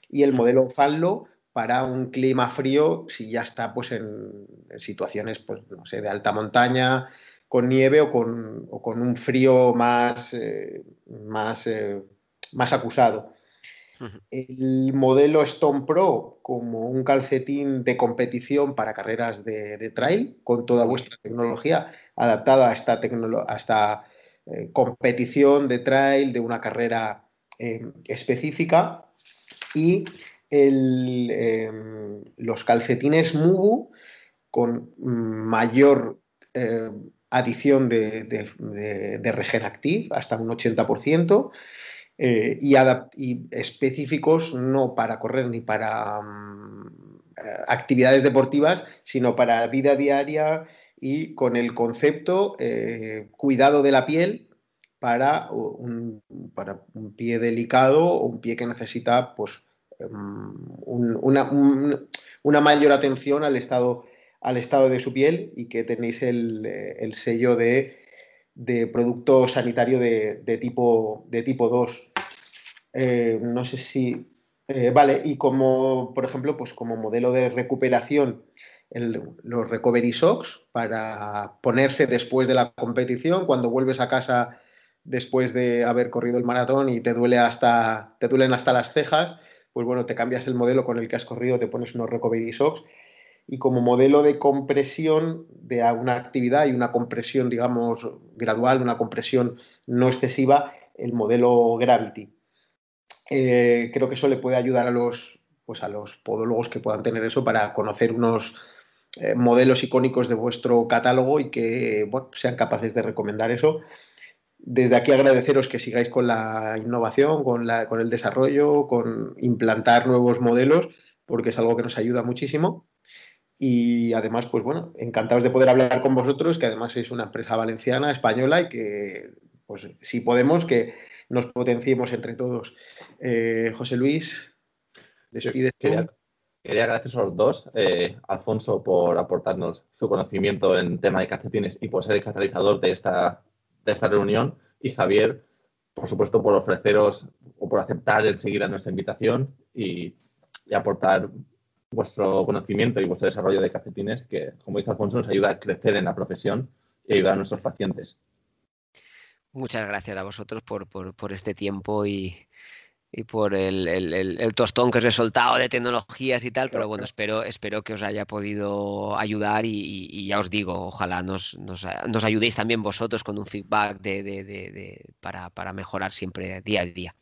y el modelo Fanlo para un clima frío si ya está pues en, en situaciones pues no sé de alta montaña con nieve o con, o con un frío más eh, más, eh, más acusado. El modelo Stone Pro como un calcetín de competición para carreras de, de trail con toda vuestra tecnología adaptada a esta, a esta eh, competición de trail de una carrera específica. Y el, eh, los calcetines Mubu con mayor eh, adición de, de, Regen Active, hasta un 80%, eh, y, específicos no para correr ni para mm, actividades deportivas, sino para vida diaria y con el concepto eh, cuidado de la piel para un, para un pie delicado o un pie que necesita pues, un- una, un- una mayor atención al estado, al estado de su piel y que tenéis el, eh, el sello de, de producto sanitario de, de tipo, de tipo 2. Eh, no sé si... eh, vale, y como, por ejemplo, pues como modelo de recuperación, los recovery socks para ponerse después de la competición, cuando vuelves a casa después de haber corrido el maratón y te duele hasta, te duelen hasta las cejas, pues bueno, te cambias el modelo con el que has corrido, te pones unos recovery socks y como modelo de compresión de una actividad y una compresión, digamos, gradual, una compresión no excesiva, el modelo Gravity. Eh, creo que eso le puede ayudar a los, pues a los podólogos que puedan tener eso para conocer unos eh, modelos icónicos de vuestro catálogo y que sean capaces de recomendar eso. Desde aquí agradeceros que sigáis con la innovación, con, la, con el desarrollo, con implantar nuevos modelos, porque es algo que nos ayuda muchísimo. Y además, pues bueno, encantados de poder hablar con vosotros, que además es una empresa valenciana, española y que, pues si podemos, que nos potenciemos entre todos. Eh, José Luis, despide. Quería, quería agradecer a los dos, eh, Alfonso, por aportarnos su conocimiento en tema de calcetines y por ser el catalizador de esta, de esta reunión. Y Javier, por supuesto, por ofreceros o por aceptar el seguir a nuestra invitación y aportar vuestro conocimiento y vuestro desarrollo de cafetines, que, como dice Alfonso, nos ayuda a crecer en la profesión y ayudar a nuestros pacientes. Muchas gracias a vosotros por, este tiempo y, por el, tostón que os he soltado de tecnologías y tal, pero bueno, espero, espero que os haya podido ayudar y, ya os digo, ojalá nos, nos, ayudéis también vosotros con un feedback de, para, para mejorar siempre día a día.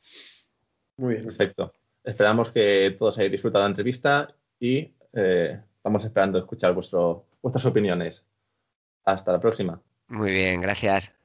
Muy bien. Perfecto. Esperamos que todos hayáis disfrutado de la entrevista y eh, estamos esperando escuchar vuestras opiniones. Hasta la próxima. Muy bien, gracias.